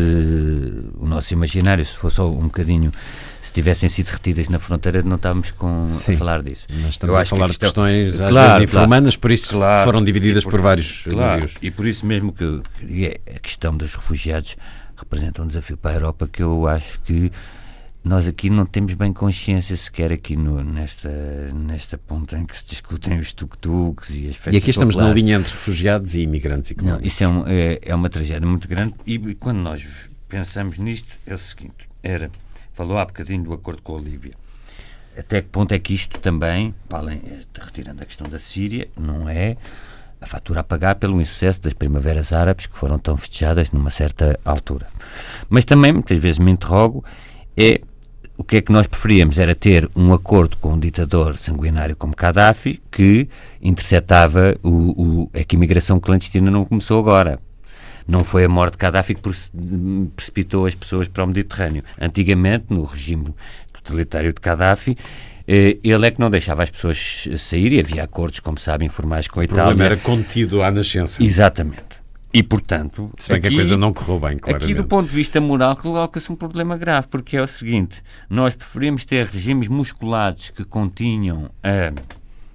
o nosso imaginário, se fosse um bocadinho se tivessem sido retidas na fronteira, não estávamos com, Sim, a falar disso. Nós estamos Eu a falar que de questões às claro, vezes infrahumanas, por isso claro, foram divididas por, por, vários claro, navios. E por isso mesmo que, que a questão dos refugiados representa um desafio para a Europa que eu acho que nós aqui não temos bem consciência sequer aqui no, nesta, nesta ponta em que se discutem os tuk-tuks e as festas E aqui estamos populares. na linha entre refugiados e imigrantes económicos. Não, isso é, um, é, é, uma tragédia muito grande e quando nós pensamos nisto é o seguinte, era, falou há bocadinho do acordo com a Líbia. Até que ponto é que isto também, além, retirando a questão da Síria, não é a fatura a pagar pelo insucesso das primaveras árabes que foram tão festejadas numa certa altura. Mas também, muitas vezes me interrogo, é o que é que nós preferíamos era ter um acordo com um ditador sanguinário como Gaddafi que interceptava o, o, é que a imigração clandestina não começou agora. Não foi a morte de Gaddafi que precipitou as pessoas para o Mediterrâneo. Antigamente, no regime totalitário de Gaddafi, ele é que não deixava as pessoas sair e havia acordos, como sabem, informais com a Itália. O problema era contido à nascença. Exatamente. E, portanto. Se bem aqui, que a coisa não correu bem, claramente. Aqui, do ponto de vista moral, coloca-se um problema grave, porque é o seguinte: nós preferimos ter regimes musculados que continham a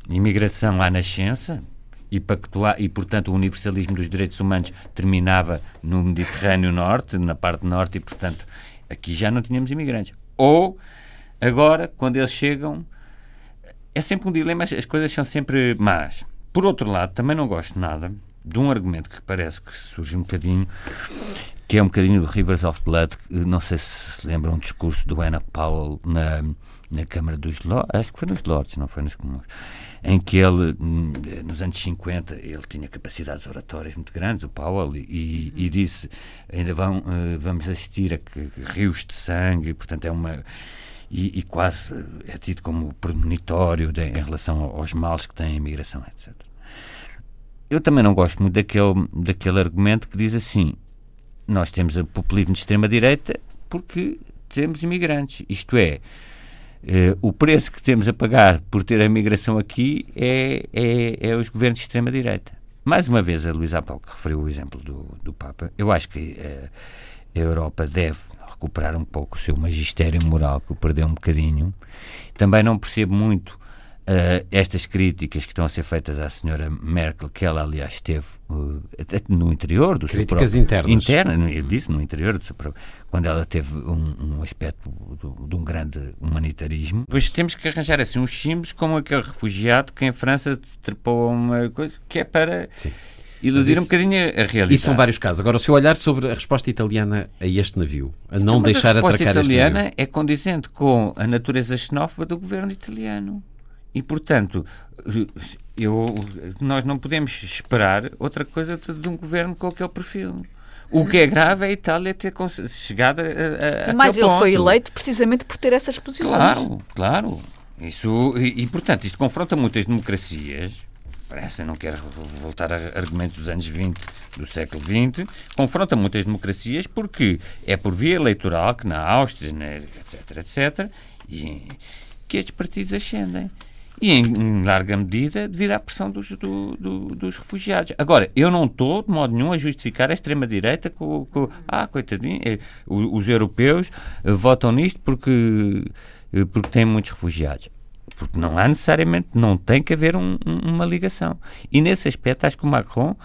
imigração à nascença, e, pactuar, e, portanto, o universalismo dos direitos humanos terminava no Mediterrâneo Norte, na parte norte, e, portanto, aqui já não tínhamos imigrantes. Ou, agora, quando eles chegam, é sempre um dilema, as coisas são sempre más. Por outro lado, também não gosto nada de um argumento que parece que surge um bocadinho, que é um bocadinho do Rivers of Blood, não sei se se lembra um discurso do Enoch Powell na, na Câmara dos Lords, acho que foi nos Lords, não foi nos Comuns, em que ele, hum, nos anos 50, ele tinha capacidades oratórias muito grandes, o Powell, e, e disse, ainda vão, eh, vamos assistir a rios de sangue, portanto é uma... E, e quase é tido como premonitório de, em relação aos males que tem a imigração, etc. Eu também não gosto muito daquele, daquele argumento que diz assim, nós temos o populismo de extrema-direita porque temos imigrantes, isto é, Uh, o preço que temos a pagar por ter a migração aqui é, é, é os governos de extrema-direita. Mais uma vez, a Luísa Apal, que referiu o exemplo do, do Papa, eu acho que uh, a Europa deve recuperar um pouco o seu magistério moral, que o perdeu um bocadinho. Também não percebo muito Uh, estas críticas que estão a ser feitas à senhora Merkel, que ela aliás esteve uh, no interior do críticas seu próprio, internas, interna, eu disse no interior do seu próprio, quando ela teve um, um aspecto do, de um grande humanitarismo. Depois temos que arranjar assim uns símbolos como aquele refugiado que em França trepou uma coisa que é para Sim. Iludir isso, um bocadinho a realidade. Isso são vários casos. Agora, o seu olhar sobre a resposta italiana a este navio, a não então, deixar atracar este navio. A resposta italiana é condizente com a natureza xenófoba do governo italiano. E, portanto, eu, nós não podemos esperar outra coisa de um governo com aquele perfil. O que é grave é a Itália ter chegado a, a Mas ele ponto. foi eleito precisamente por ter essas posições. Claro, claro. Isso, e, e, portanto, isto confronta muitas democracias. Parece, não quero voltar a argumentos dos anos 20 do século XX. Confronta muitas democracias porque é por via eleitoral que na Áustria, etc, etc, e, que estes partidos ascendem e, em, em, larga medida, devido à pressão dos, do, do, dos refugiados. Agora, eu não estou, de modo nenhum, a justificar a extrema-direita com, com, ah, coitadinho, eh, os, os europeus eh, votam nisto porque, eh, porque têm muitos refugiados. Porque não há necessariamente, não tem que haver um, um, uma ligação. E nesse aspecto, acho que o Macron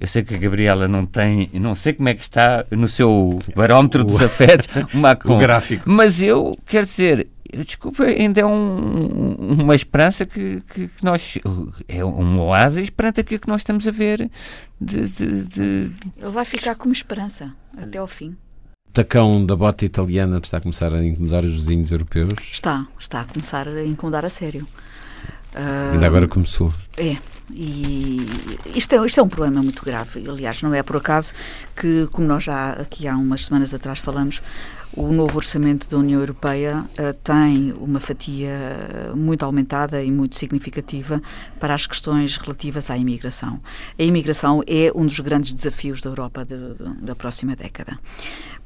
eu sei que a Gabriela não tem, não sei como é que está no seu barómetro dos afetos, o Macron. O gráfico. Mas eu, quero dizer, desculpa, ainda é um, uma esperança que, que, que, nós. É um oásis perante aquilo que nós estamos a ver. De, de, de... Ele vai ficar como esperança até ao fim. O tacão da bota italiana está a começar a incomodar os vizinhos europeus? Está, está a começar a incomodar a sério. Uh, ainda agora começou. É, e isto é, isto é um problema muito grave. Aliás, não é por acaso que, como nós já aqui há umas semanas atrás falamos, o novo orçamento da União Europeia uh, tem uma fatia muito aumentada e muito significativa para as questões relativas à imigração. A imigração é um dos grandes desafios da Europa de, de, da próxima década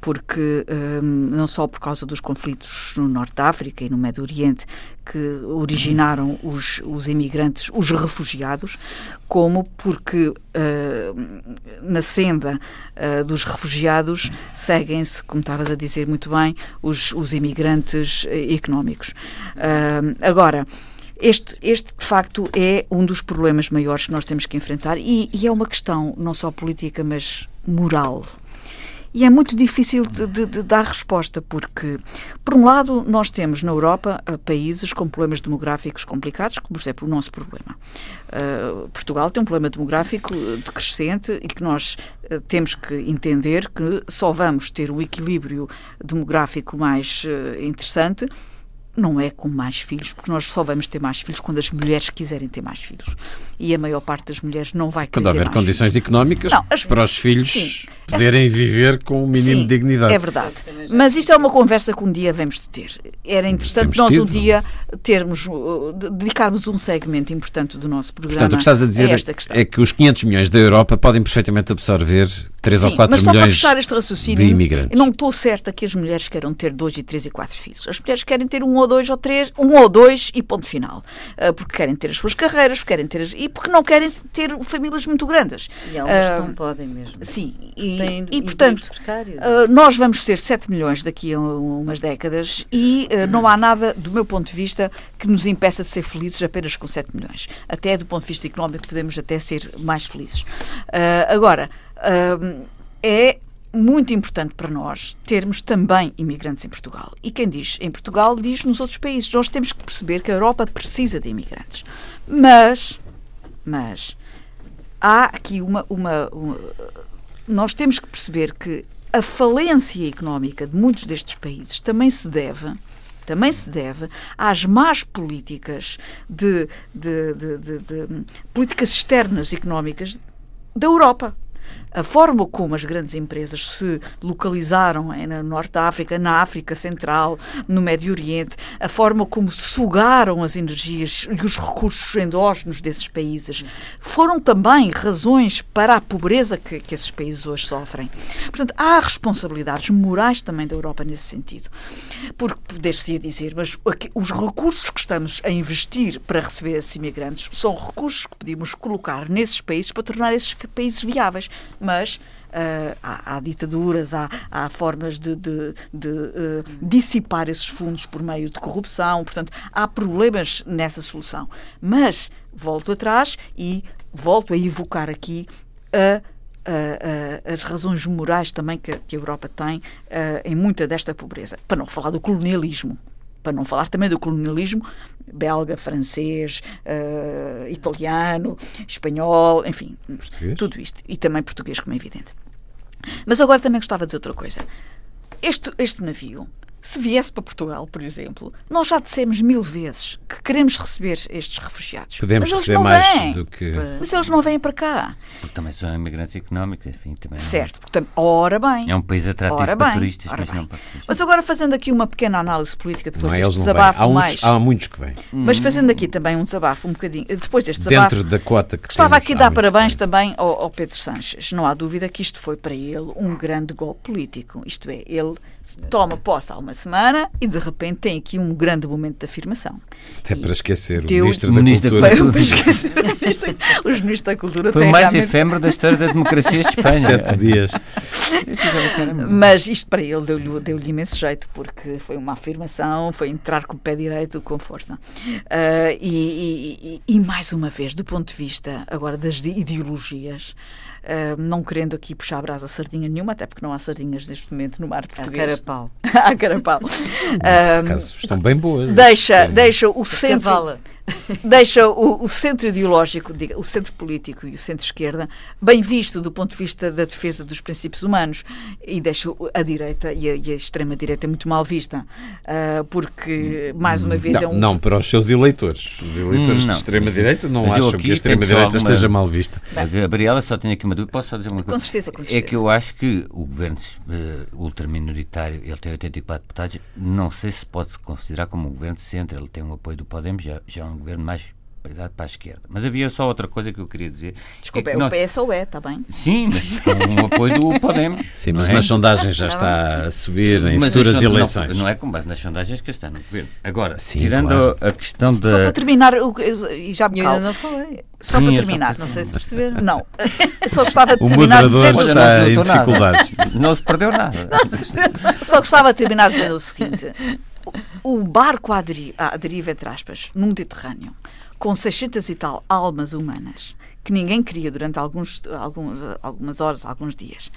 porque um, não só por causa dos conflitos no Norte da África e no Médio Oriente que originaram os, os imigrantes, os refugiados, como porque uh, na senda uh, dos refugiados seguem-se, como estavas a dizer muito bem, os, os imigrantes económicos. Uh, agora, este, este, de facto, é um dos problemas maiores que nós temos que enfrentar e, e é uma questão não só política, mas moral. E é muito difícil de, de, de, dar resposta, porque, por um lado, nós temos na Europa uh, países com problemas demográficos complicados, como, por exemplo, o nosso problema. Uh, Portugal tem um problema demográfico decrescente e que nós uh, temos que entender que só vamos ter um equilíbrio demográfico mais interessante não é com mais filhos, porque nós só vamos ter mais filhos quando as mulheres quiserem ter mais filhos. E a maior parte das mulheres não vai querer Quando houver condições filhos. económicas não, as, para os filhos sim, poderem essa, viver com um mínimo sim, de dignidade. É verdade. Mas isto é uma conversa que um dia vamos ter. Era interessante nós tido, um dia termos, uh, dedicarmos um segmento importante do nosso programa. Portanto, o que estás a dizer a é que os 500 milhões da Europa podem perfeitamente absorver 3 Sim, ou 4 mas milhões só para fechar este raciocínio, de imigrantes. Não estou certa que as mulheres queiram ter 2 e 3 e 4 filhos. As mulheres querem ter um ou dois ou três, um ou dois e ponto final. Uh, porque querem ter as suas carreiras, porque querem ter as, e porque não querem ter famílias muito grandes. E elas uh, não podem mesmo. Sim, e, e portanto, uh, nós vamos ser 7 milhões daqui a umas décadas e não há nada, do meu ponto de vista, que nos impeça de ser felizes apenas com 7 milhões. Até do ponto de vista económico podemos até ser mais felizes. agora, é muito importante para nós termos também imigrantes em Portugal. E quem diz em Portugal diz nos outros países. Nós temos que perceber que a Europa precisa de imigrantes. Mas, mas há aqui uma, uma, uma nós temos que perceber que a falência económica de muitos destes países também se deve também se deve às más políticas de, de, de, de políticas externas económicas da Europa a forma como as grandes empresas se localizaram no Norte da África, na África Central, no Médio Oriente, a forma como sugaram as energias e os recursos endógenos desses países, foram também razões para a pobreza que, que esses países hoje sofrem. Portanto, há responsabilidades morais também da Europa nesse sentido. Porque poder-se dizer, mas os recursos que estamos a investir para receber esses imigrantes são recursos que podíamos colocar nesses países para tornar esses países viáveis mas Uh, há, há, ditaduras, há, há formas de, de, de uh, dissipar esses fundos por meio de corrupção, portanto, há problemas nessa solução. Mas volto atrás e volto a evocar aqui a as razões morais também que, que a Europa tem uh, em muita desta pobreza. Para não falar do colonialismo. Para não falar também do colonialismo belga, francês, uh, italiano, espanhol, enfim, português. tudo isto. E também português, como é evidente. Mas agora também gostava de dizer outra coisa. Este, este navio se viesse para Portugal, por exemplo, nós já dissemos mil vezes que queremos receber estes refugiados. Podemos mas receber mais vêm. do que. Mas eles não vêm para cá. Porque também são imigrantes económicos, enfim. Também certo, portanto, ora bem. É um país atrativo ora para bem, turistas, mas bem. não para turistas. Mas agora fazendo aqui uma pequena análise política depois não, deste desabafo há uns, mais. Há muitos que vêm. Mas fazendo aqui também um desabafo um bocadinho. Depois deste desabafo. Dentro da cota que temos, aqui de dar parabéns também ao, ao Pedro Sanches. Não há dúvida que isto foi para ele um grande golpe político. Isto é, ele toma posse há uma semana e de repente tem aqui um grande momento de afirmação. Até e para esquecer o Ministro da Cultura. Para, para esquecer o Ministro, os Ministros da Cultura Foi o mais realmente... efêmero da história da democracia de Espanha. Sete dias. Mas isto para ele deu-lhe deu imenso jeito, porque foi uma afirmação, foi entrar com o pé direito com força. Uh, e, e, e mais uma vez, do ponto de vista agora das ideologias, Uh, não querendo aqui puxar a brasa sardinha nenhuma, até porque não há sardinhas neste momento no mar português. Há carapau. há carapau. Uh, estão bem boas. Deixa, deixa o centro deixa o, o, centro ideológico, o centro político e o centro-esquerda bem visto do ponto de vista da defesa dos princípios humanos e deixa a direita e a, a extrema-direita muito mal vista, uh, porque, mais uma vez, não, é um... Não, para os seus eleitores. Os eleitores hum, de extrema-direita não Mas acham que a extrema-direita alguma... esteja mal vista. A Gabriela só tem aqui uma dúvida, posso só dizer uma coisa? Com certeza, com certeza. É que eu acho que o governo uh, ultraminoritário, ele tem 84 deputados, não sei se pode-se considerar como um governo de centro, ele tem o um apoio do Podemos, já, já é um governo mais para a esquerda. Mas havia só outra coisa que eu queria dizer. Desculpa, é, é o nós... PSOE, está bem? Sim, mas com o apoio do Podemos. Sim, mas é? nas sondagens já tá está a subir em mas futuras eleições. Não, não, é com base nas sondagens que está no governo. Agora, Sim, tirando claro. a questão da. Só para terminar, e já me ainda não falei. Só Sim, para terminar. Não sei se perceberam. Não, só gostava de o terminar dizendo... está em dificuldades. Não se perdeu nada. Só gostava de terminar dizendo o seguinte o barco à deriva, à deriva, entre aspas, no Mediterrâneo, com 600 e tal almas humanas, que ninguém queria durante alguns, alguns, algumas horas, alguns dias,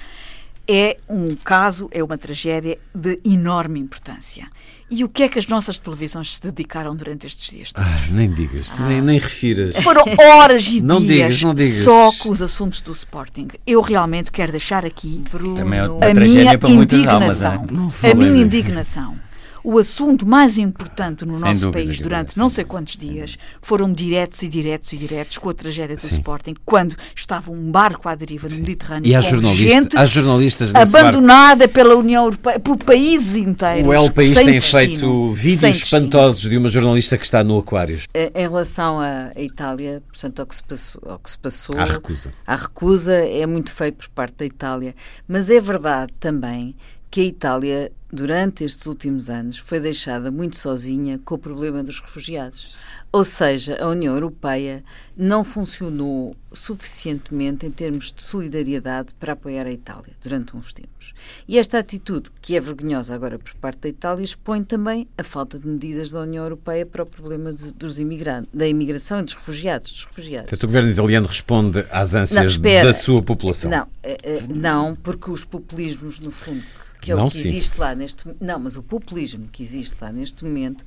é um caso, é uma tragédia de enorme importância. E o que é que as nossas televisões se dedicaram durante estes dias todos? Ah, nem digas, ah. nem, nem refiras. Foram horas e não dias digas, não digas. só com os assuntos do Sporting. Eu realmente quero deixar aqui, Bruno, é a minha indignação. Almas, é? a minha indignação o assunto mais importante no Sem nosso país durante não sei quantos dias foram diretos e diretos e diretos com a tragédia do Sim. Sporting, quando estava um barco à deriva no Mediterrâneo e há jornalistas, gente há jornalistas abandonada barco. pela União Europeia, por países inteiros. O El País tem destino, feito vídeos espantosos de uma jornalista que está no Aquários. Em relação à Itália, portanto, ao que se passou, ao que se passou à recusa. A recusa é muito feio por parte da Itália, mas é verdade também que a Itália, durante estes últimos anos, foi deixada muito sozinha com o problema dos refugiados. Ou seja, a União Europeia não funcionou suficientemente em termos de solidariedade para apoiar a Itália durante uns tempos. E esta atitude, que é vergonhosa agora por parte da Itália, expõe também a falta de medidas da União Europeia para o problema de, dos imigrantes, da imigração e dos refugiados. Dos refugiados. Portanto, o governo italiano responde às ânsias não, da sua população. Não, eh, eh, não, porque os populismos, no fundo, que é não, o que sim. existe lá neste Não, mas o populismo que existe lá neste momento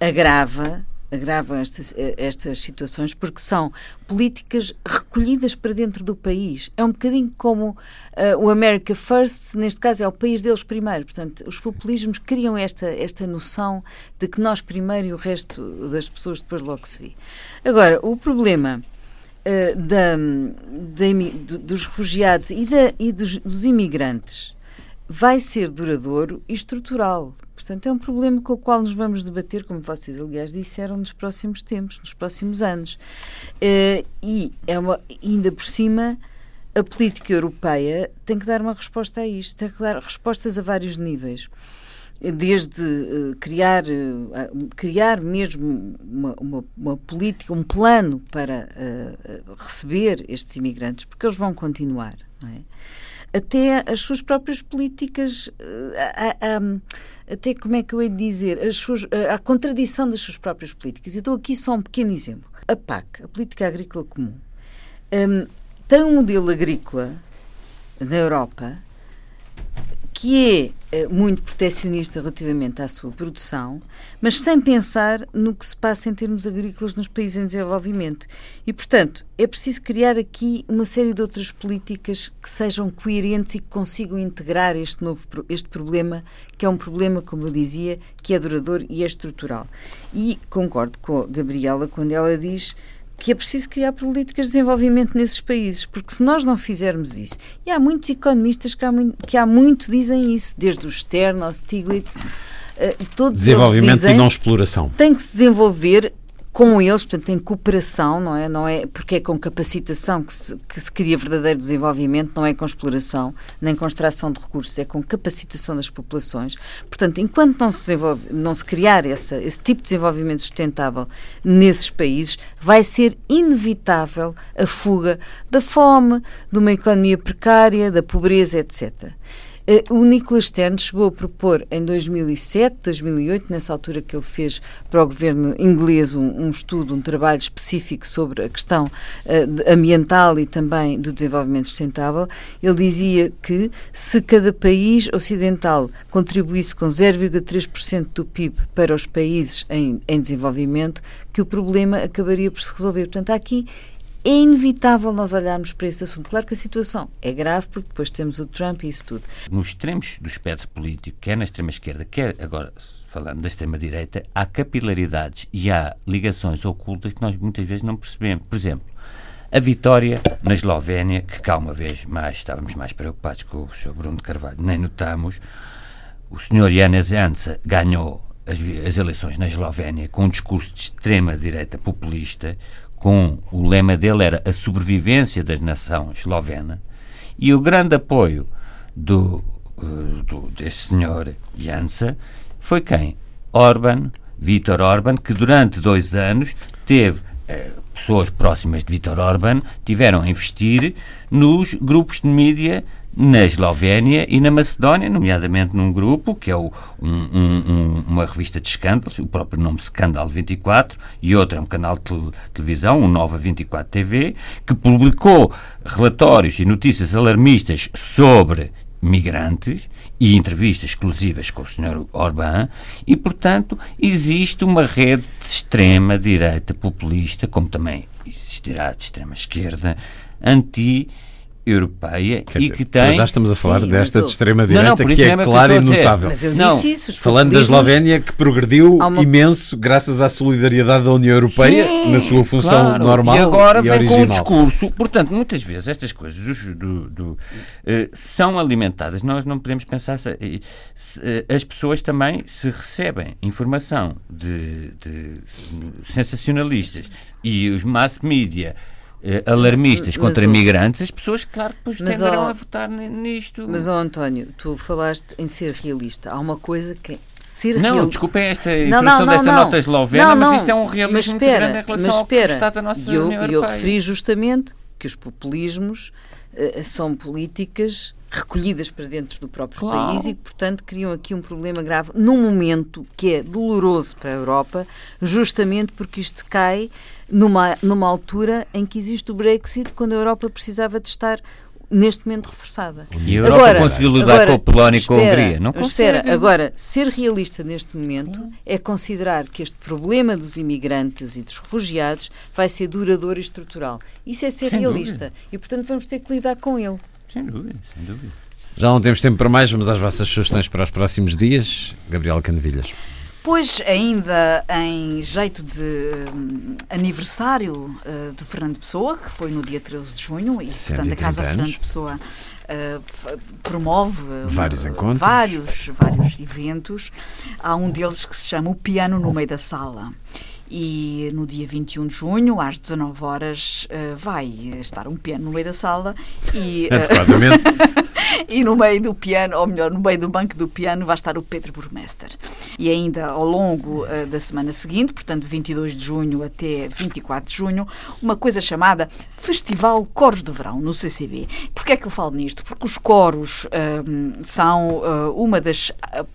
agrava agravam estas, estas situações porque são políticas recolhidas para dentro do país. É um bocadinho como uh, o America First, neste caso é o país deles primeiro. Portanto, os populismos criam esta, esta noção de que nós primeiro e o resto das pessoas depois logo se vê. Agora, o problema uh, da, da, dos refugiados e, da, e dos, dos imigrantes vai ser duradouro e estrutural. Portanto, é um problema com o qual nos vamos debater, como vocês, aliás, disseram, nos próximos tempos, nos próximos anos. Uh, e é uma, ainda por cima, a política europeia tem que dar uma resposta a isto, tem que dar respostas a vários níveis. Desde uh, criar, uh, criar mesmo uma, uma, uma, política, um plano para receber estes imigrantes, porque eles vão continuar, não é? Até as suas próprias políticas, a, a, a, até como é que eu hei de dizer, as suas, a, contradição das suas próprias políticas. Eu dou aqui só um pequeno exemplo. A PAC, a Política Agrícola Comum, um, tem um modelo agrícola na Europa que é eh, muito protecionista relativamente à sua produção, mas sem pensar no que se passa em termos agrícolas nos países em desenvolvimento. E, portanto, é preciso criar aqui uma série de outras políticas que sejam coerentes e que consigam integrar este novo este problema, que é um problema, como eu dizia, que é duradouro e é estrutural. E concordo com a Gabriela quando ela diz que é preciso criar políticas de desenvolvimento nesses países, porque se nós não fizermos isso, e há muitos economistas que há muito, que há muito dizem isso, desde o Stern ao Stiglitz, uh, todos Desenvolvimento dizem, e não exploração. Tem que se desenvolver com eles, portanto, em cooperação, não é? Não é porque é com capacitação que se, que se cria verdadeiro desenvolvimento, não é com exploração, nem com extração de recursos, é com capacitação das populações. Portanto, enquanto não se, não se criar essa, esse tipo de desenvolvimento sustentável nesses países, vai ser inevitável a fuga da fome, de uma economia precária, da pobreza, etc. Eh, o Nicolas Stern chegou a propor em 2007, 2008, nessa altura que ele fez para o governo inglês um, um estudo, um trabalho específico sobre a questão uh, ambiental e também do desenvolvimento sustentável, ele dizia que se cada país ocidental contribuísse com 0,3% do PIB para os países em, em desenvolvimento, que o problema acabaria por se resolver. Portanto, há aqui é inevitável nós olharmos para esse assunto. Claro que a situação é grave, porque depois temos o Trump e isso tudo. Nos extremos do espectro político, quer na extrema-esquerda, quer agora, falando da extrema-direita, há capilaridades e há ligações ocultas que nós muitas vezes não percebemos. Por exemplo, a vitória na Eslovénia, que cá uma vez mais estávamos mais preocupados com o Sr. Bruno de Carvalho, nem notamos, o Sr. Janez Jansa ganhou as, as, eleições na Eslovénia com um discurso de extrema-direita populista, com o lema dele era a sobrevivência da nação eslovena e o grande apoio do, eh, do deste senhor Jansa foi quem? Orban, Vítor Orban, que durante dois anos teve eh, pessoas próximas de Vítor Orban tiveram a investir nos grupos de mídia na Eslovénia e na Macedónia, nomeadamente num grupo que é o, um, um, uma revista de escândalos, o próprio nome Scandal 24, e outro é um canal de televisão, o Nova 24 TV, que publicou relatórios e notícias alarmistas sobre migrantes e entrevistas exclusivas com o Sr. Orbán e, portanto, existe uma rede de extrema direita populista, como também existirá de extrema esquerda, anti Europeia Quer e dizer, que tem. Já estamos a falar Sim, desta mas de extrema-direita que é é eu clara e estou a dizer. notável. Mas eu Não, disse isso. Falando da Eslovénia, que progrediu uma- imenso graças à solidariedade da União Europeia Sim, na sua função claro. normal e agora e vem com o original. discurso. Portanto, muitas vezes estas coisas os- do- do, eh, são alimentadas. Nós não podemos pensar. Se, se, eh, as pessoas também, se recebem informação de, de sensacionalistas e os mass media. Eh, alarmistas Mas contra o- imigrantes, as pessoas, claro, depois Mas, tenderão ó, a votar ni- nisto. Mas, ó António, tu falaste em ser realista. Há uma coisa que é ser Não, realista. desculpem esta introdução não, não, desta não. nota eslovena, Não, mas isto é um realismo Mas muito espera, grande em relação mas ao que espera. está da nossa eu, União e eu Europeia. referi justamente que os populismos eh, são políticas recolhidas para dentro do próprio Claro. país e que, portanto, criam aqui um problema grave num momento que é doloroso para a Europa, justamente porque isto cai numa, numa altura em que existe o Brexit, quando a Europa precisava de estar neste momento reforçada. E a Europa Agora- conseguiu lidar agora, com a Polónia e com a Hungria. Não consegue. espera, agora, ser realista neste momento é considerar que este problema dos imigrantes e dos refugiados vai ser duradouro e estrutural. Isso é ser Sem realista. E, portanto, vamos ter que lidar com ele. Sem dúvida, sem dúvida. Já não temos tempo para mais, vamos às vossas sugestões para os próximos dias. Gabriela Candevilhas. Pois, ainda em jeito de hum, aniversário eh, de Fernando Pessoa, que foi no dia 13 de junho, e portanto a 130 Casa anos. Fernando Pessoa f- promove eh, Vários encontros. vários, vários eventos. Há um deles que se chama O Piano no Meio da Sala. E no dia 21 de junho, às 19 horas, eh, vai estar um piano no meio da sala e eh, Adequadamente. e no meio do piano, ou melhor, no meio do banco do piano, vai estar o Pedro Burmester. E ainda ao longo eh, da semana seguinte, portanto, 22 de junho até 24 de junho, uma coisa chamada Festival Coros de Verão, no CCB. Porquê é que eu falo nisto? Porque os coros são uma das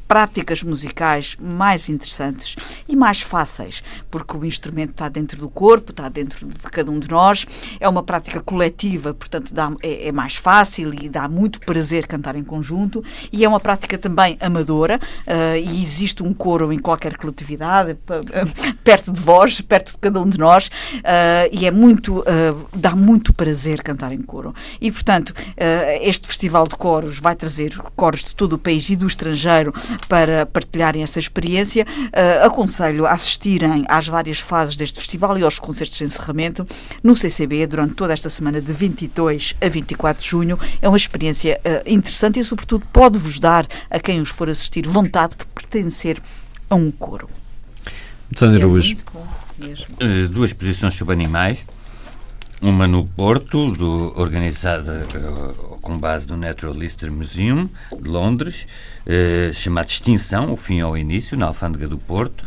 práticas musicais mais interessantes e mais fáceis, porque o instrumento está dentro do corpo, está dentro de cada um de nós, é uma prática coletiva, portanto dá- é, é mais fácil e dá muito prazer cantar em conjunto, e é uma prática também amadora, ah, e existe um coro em qualquer coletividade, perto de vós, perto de cada um de nós, ah, e é muito, ah, dá muito prazer cantar em coro. E, portanto, este festival de coros vai trazer coros de todo o país e do estrangeiro para partilharem essa experiência. Aconselho a assistirem às várias fases deste festival e aos concertos de encerramento no CCB durante toda esta semana de 22 a 24 de junho. É uma experiência ah, interessante e, sobretudo, pode-vos dar a quem os for assistir vontade de pertencer a um coro. António É mesmo. Eh, duas exposições sobre animais. Uma no Porto, do- organizada eh, com base no Natural History Museum de Londres, eh, chamada Extinção, o fim ao início, na Alfândega do Porto.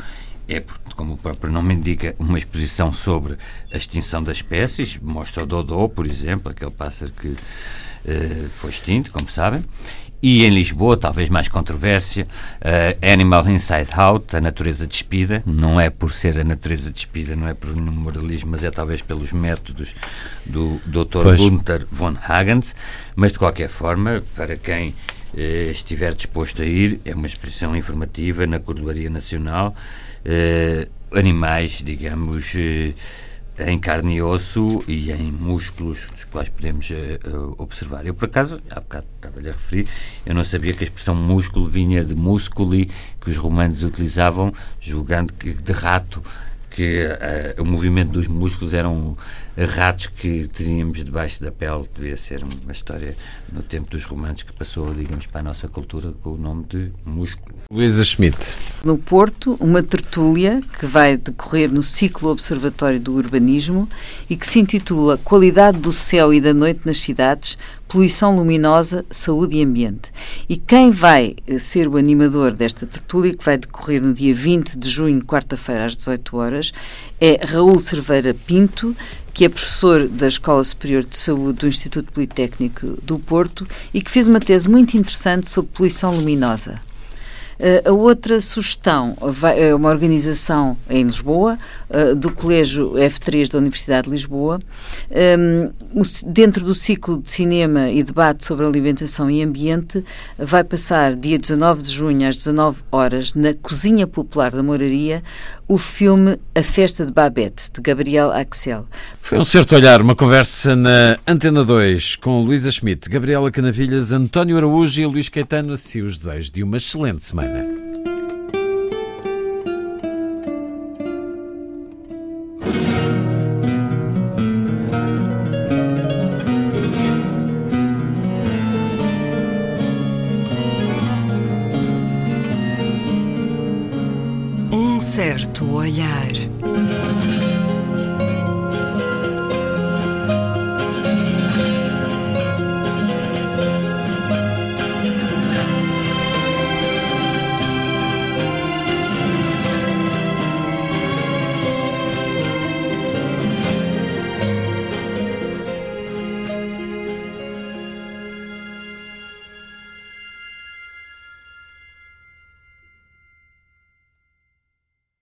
É, porque, como o próprio nome indica, uma exposição sobre a extinção das espécies. Mostra o Dodô, por exemplo, aquele pássaro que eh, foi extinto, como sabem. E em Lisboa, talvez mais controvérsia, eh, Animal Inside Out, a natureza despida, não é por ser a natureza despida, não é por nenhum moralismo, mas é talvez pelos métodos do Dr. Pois. Gunther von Hagens, mas de qualquer forma, para quem eh, estiver disposto a ir, é uma exposição informativa na Cordelaria Nacional, animais, digamos, eh, em carne e osso e em músculos, dos quais podemos eh, eh, observar. Eu, por acaso, há bocado estava-lhe a referir, eu não sabia que a expressão músculo vinha de musculi, que os romanos utilizavam, julgando que de rato, que eh, o movimento dos músculos eram ratos que teríamos debaixo da pele. Devia ser uma história no tempo dos romanos que passou, digamos, para a nossa cultura com o nome de músculo. Luísa Schmidt. No Porto, uma tertúlia que vai decorrer no ciclo Observatório do Urbanismo e que se intitula Qualidade do Céu e da Noite nas Cidades, Poluição Luminosa, Saúde e Ambiente. E quem vai eh, ser o animador desta tertúlia, que vai decorrer no dia 20 de junho, quarta-feira, às 18 horas, é Raul Cerveira Pinto, que é professor da Escola Superior de Saúde do Instituto Politécnico do Porto e que fez uma tese muito interessante sobre poluição luminosa. Uh, a outra sugestão é uma organização em Lisboa, uh, do Colégio F3 da Universidade de Lisboa. Um, dentro do ciclo de cinema e debate sobre alimentação e ambiente, vai passar dia 19 de junho às 19 horas na Cozinha Popular da Moraria o filme A Festa de Babette, de Gabriel Axel. Foi um certo olhar, uma conversa na Antena 2 com Luísa Schmidt, Gabriela Canavilhas, António Araújo e Luís Caetano. Assim os desejos de uma excelente semana. Olhar.